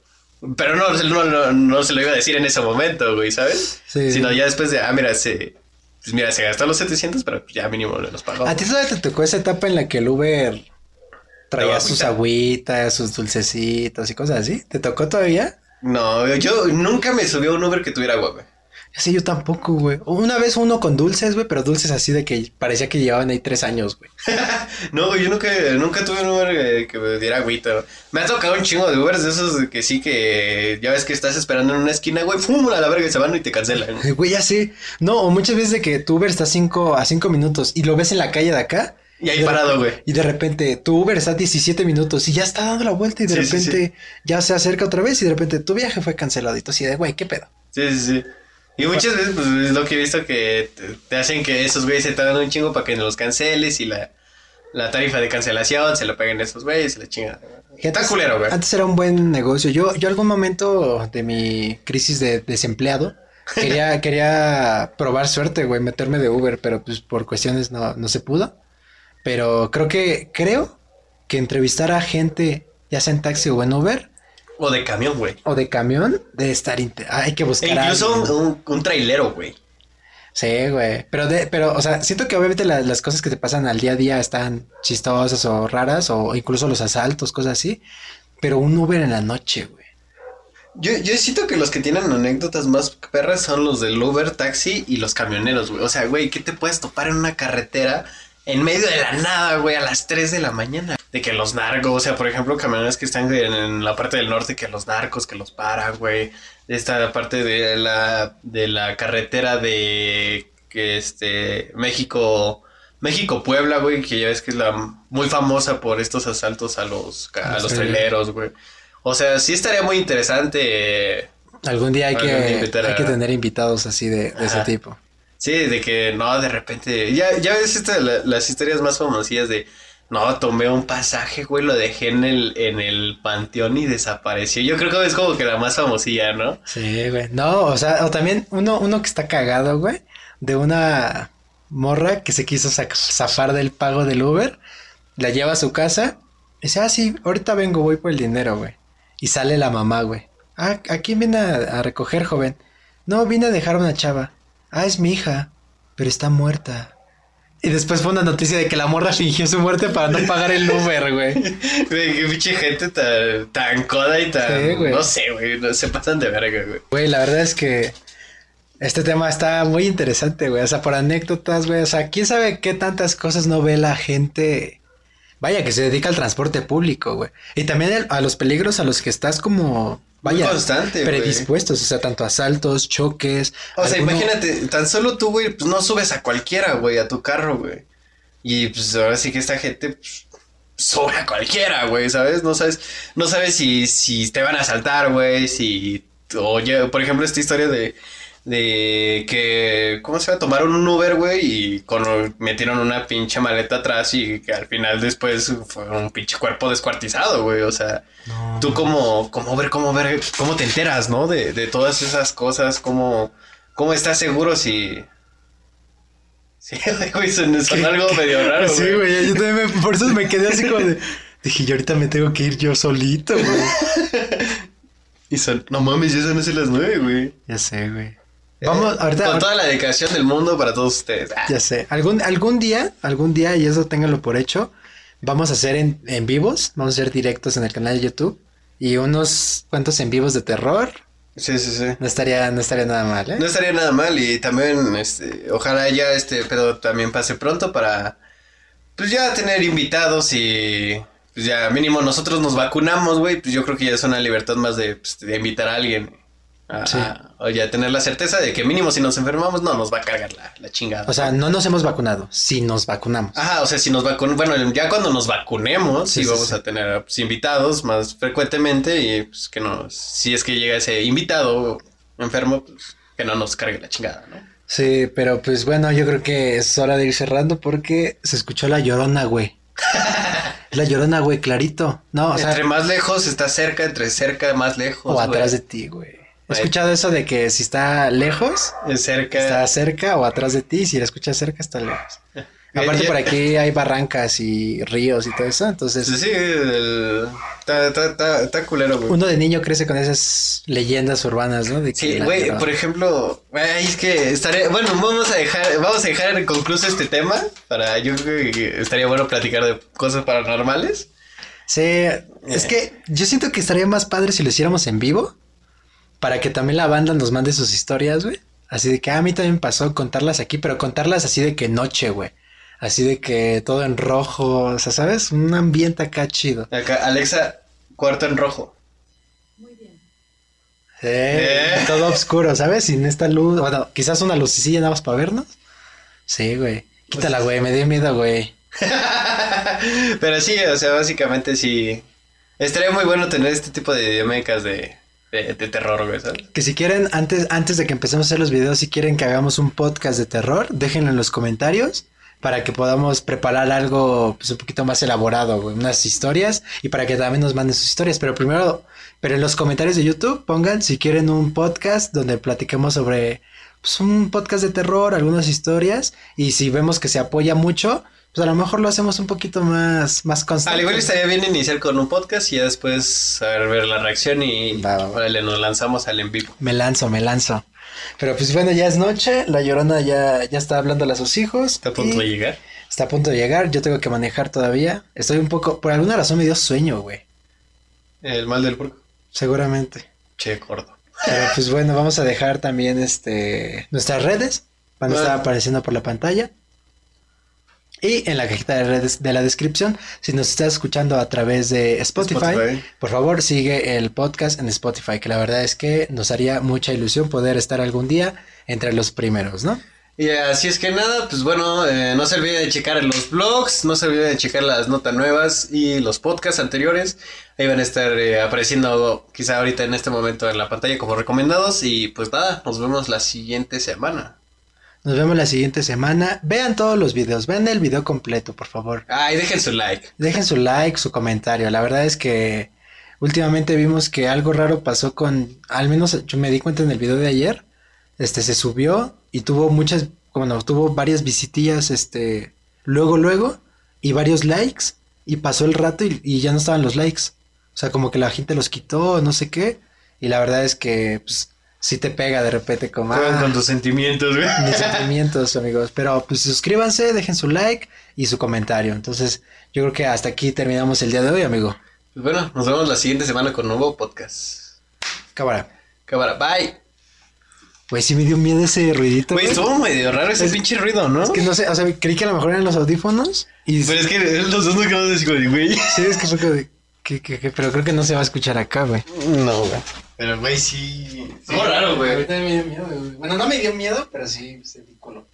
Pero no, no, no, no se lo iba a decir en ese momento, güey, ¿sabes? Sí. Sino ya después de, ah, mira, se... Pues mira, se gastó los 700, pero ya mínimo los pagó. ¿A ti todavía te tocó esa etapa en la que el Uber traía sus agüita. agüitas, sus dulcecitos y cosas así? ¿Te tocó todavía? No, yo nunca me subí a un Uber que tuviera agua, güey. Sí, yo tampoco, güey. Una vez uno con dulces, güey, pero dulces así de que parecía que llevaban ahí tres años, güey. No, güey, yo nunca, nunca tuve un Uber eh, que me diera agüita. Me ha tocado un chingo de Ubers de esos que sí que ya ves que estás esperando en una esquina, güey, fum, a la verga se van y te cancelan. Güey, ya sé. No, o muchas veces de que tu Uber está cinco, a cinco minutos y lo ves en la calle de acá. Y ahí parado, güey. Y de repente tu Uber está a 17 minutos y ya está dando la vuelta y de Sí, sí, repente ya se acerca otra vez y de repente tu viaje fue cancelado. Y tú así de, güey, ¿qué pedo? Sí, sí, sí. Y muchas veces, pues, es lo que he visto que te, hacen que esos güeyes se tardan un chingo para que los canceles y la, la tarifa de cancelación se lo paguen esos güeyes y la chingada. Está culero, güey. Antes era un buen negocio. Yo, yo algún momento de mi crisis de desempleado quería, quería probar suerte, güey, meterme de Uber, pero pues por cuestiones no, no se pudo. Pero creo que, creo que entrevistar a gente, ya sea en taxi o en Uber, O de camión, güey. o de camión, debe estar, hay que E buscar a incluso un, un trailero, güey. Sí, güey. Pero, de, pero, o sea, siento que obviamente la- las cosas que te pasan al día a día están chistosas o raras, o incluso los asaltos, cosas así. Pero un Uber en la noche, güey. Yo, yo siento que los que tienen anécdotas más perras son los del Uber, taxi y los camioneros, güey. O sea, güey, ¿qué te puedes topar en una carretera en medio de la nada, güey, a las 3 de la mañana? De que los narcos, o sea, por ejemplo, camioneros que están en, en la parte del norte, que los narcos, que los paran, güey. Esta parte de la, de la carretera de que este México, México-Puebla, güey, que ya ves que es la muy famosa por estos asaltos a los, a Los traileros. güey. O sea, sí estaría muy interesante. Algún día hay Algún que, hay a- que tener invitados así de, de ese tipo. Sí, de que no, de repente. Ya, ya ves esta, la- las historias más famosillas de. No, tomé un pasaje, güey, lo dejé en el, en el panteón y desapareció. Yo creo que es como que la más famosilla, ¿no? Sí, güey. No, o sea, o también uno, uno que está cagado, güey, de una morra que se quiso zafar del pago del Uber, la lleva a su casa, y dice, ah, sí, ahorita vengo, voy por el dinero, güey. Y sale la mamá, güey. Ah, ¿a quién viene a, a recoger, joven? No, vine a dejar una chava. Ah, es mi hija, pero está muerta. Y después fue una noticia de que la morra fingió su muerte para no pagar el Uber, güey. Güey, qué pinche gente tan, tan coda y tan. Sí, güey. no sé, güey, no se pasan de verga, güey. Güey, la verdad es que este tema está muy interesante, güey. O sea, por anécdotas, güey. O sea, quién sabe qué tantas cosas no ve la gente. Vaya, que se dedica al transporte público, güey. Y también el- a los peligros a los que estás como, vaya, constante, predispuestos. O sea, tanto asaltos, choques. O sea, alguno- imagínate, tan solo tú, güey, pues no subes a cualquiera, güey, a tu carro, güey. Y pues ahora sí que esta gente pues, sube a cualquiera, güey, ¿sabes? No sabes, no sabes si, si te van a asaltar, güey, si... Oye, por ejemplo, esta historia de, de que, ¿cómo se va? Tomaron un Uber, güey, y con, metieron una pinche maleta atrás y que al final después fue un pinche cuerpo descuartizado, güey, o sea... No. Tú como, como ver, cómo ver, cómo te enteras, ¿no? De, de todas esas cosas, cómo, cómo estás seguro si... Sí, güey, son, son algo medio raro, Sí, güey. Yo también me- por eso me quedé así como de. Dije, yo ahorita me tengo que ir yo solito, güey. Y son, no mames, ya son las nueve, güey. Ya sé, güey. Vamos, Eh, ahorita. Con toda la dedicación del mundo para todos ustedes. Ah, Ya sé. Algún, algún día, algún día, y eso ténganlo por hecho, vamos a hacer en, en vivos, vamos a hacer directos en el canal de YouTube y unos cuantos en vivos de terror. Sí, sí, sí. No estaría, no estaría nada mal, ¿eh? No estaría nada mal y también, este, ojalá ya este pedo también pase pronto para, pues ya tener invitados y, pues ya mínimo nosotros nos vacunamos, güey, pues yo creo que ya es una libertad más de, pues, de invitar a alguien. A, Sí. a- o ya tener la certeza de que mínimo si nos enfermamos no nos va a cargar la, la chingada. O sea, no nos hemos vacunado, si nos vacunamos. Ajá, o sea, si nos vacunamos, bueno, ya cuando nos vacunemos, Sí, vamos sí. a tener pues, invitados más frecuentemente y pues que no, si es que llega ese invitado enfermo, pues que no nos cargue la chingada, ¿no? Sí, pero pues bueno, yo creo que es hora de ir cerrando porque se escuchó la llorona, güey. La llorona, güey, clarito. No, o sea, entre más lejos está cerca, entre cerca, más lejos. o atrás de ti, güey. He escuchado eso de que si está lejos, Es cerca. está cerca o atrás de ti, si la escuchas cerca, está lejos. Aparte ya- por aquí hay barrancas y ríos y todo eso, entonces Sí, sí, el- está, está, está, está culero, güey. uno de niño crece con esas leyendas urbanas, ¿no? De que Sí, güey, por ejemplo, ay, es que estaría, bueno, vamos a dejar, vamos a dejar en concluso este tema para, yo creo que estaría bueno platicar de cosas paranormales. Sí, es que yo siento que estaría más padre si lo hiciéramos en vivo, para que también la banda nos mande sus historias, güey. Así de que ah, a mí también pasó contarlas aquí, pero contarlas así de que noche, güey. Así de que todo en rojo, o sea, ¿sabes? Un ambiente acá chido. Acá, Alexa, cuarto en rojo. Muy bien. Sí, Eh. todo oscuro, ¿sabes? Sin esta luz, bueno, quizás una lucecilla nada más para vernos. Sí, güey. Quítala, güey, me dio miedo, güey. Pero sí, o sea, básicamente sí. Estaría muy bueno tener este tipo de dinámicas de, de, de terror, güey. Que si quieren, antes, antes de que empecemos a hacer los videos, si quieren que hagamos un podcast de terror, déjenlo en los comentarios para que podamos preparar algo pues, un poquito más elaborado, unas historias y para que también nos manden sus historias. Pero primero, pero en los comentarios de YouTube pongan si quieren un podcast donde platiquemos sobre pues, un podcast de terror, algunas historias y si vemos que se apoya mucho, pues a lo mejor lo hacemos un poquito más, más constante. Al igual estaría bien iniciar con un podcast y ya después a ver, ver la reacción y Va, va, nos lanzamos al en vivo. Me lanzo, me lanzo. Pero pues bueno, ya es noche, la llorona ya, ya está hablándole a sus hijos. Está a punto de llegar. Está a punto de llegar, yo tengo que manejar todavía. Estoy un poco, por alguna razón me dio sueño, güey. El mal del porco. Seguramente. Che, gordo. Pero pues bueno, vamos a dejar también este nuestras redes. Van a estar apareciendo por la pantalla. Y en la cajita de redes de la descripción, si nos estás escuchando a través de Spotify, Spotify. por favor sigue el podcast en Spotify, que la verdad es que nos haría mucha ilusión poder estar algún día entre los primeros, ¿no? Y así es que nada, pues bueno, eh, no se olvide de checar los blogs, no se olvide de checar las notas nuevas y los podcasts anteriores. Ahí van a estar eh, apareciendo quizá ahorita en este momento en la pantalla como recomendados. Y pues nada, nos vemos la siguiente semana. Nos vemos la siguiente semana. Vean todos los videos, vean el video completo, por favor. Ay, dejen su like. Dejen su like, su comentario. La verdad es que últimamente vimos que algo raro pasó con, al menos yo me di cuenta en el video de ayer, este se subió y tuvo muchas, bueno, tuvo varias visitillas, este, luego, luego, y varios likes, y pasó el rato y, y ya no estaban los likes. O sea, como que la gente los quitó, no sé qué, y la verdad es que, pues, sí te pega de repente como, ah, con tus sentimientos, güey. mis sentimientos, amigos. Pero pues suscríbanse, dejen su like y su comentario. Entonces, yo creo que hasta aquí terminamos el día de hoy, amigo. Pues bueno, nos vemos la siguiente semana con un nuevo podcast. Cámara. Cámara, bye. Güey, sí me dio miedo ese ruidito. Güey, estuvo medio raro ese Es- pinche ruido, ¿no? Es que no sé, o sea, creí que a lo mejor eran los audífonos. Y Pero es que los dos nos quedamos así como de, güey. sí, es que fue como de, que, que- que- pero creo que no se va a escuchar acá, güey. No, güey. Pero, güey, sí. Estuvo raro, güey. Ahorita me dio miedo, güey. Bueno, no me dio miedo, pero sí se di culo.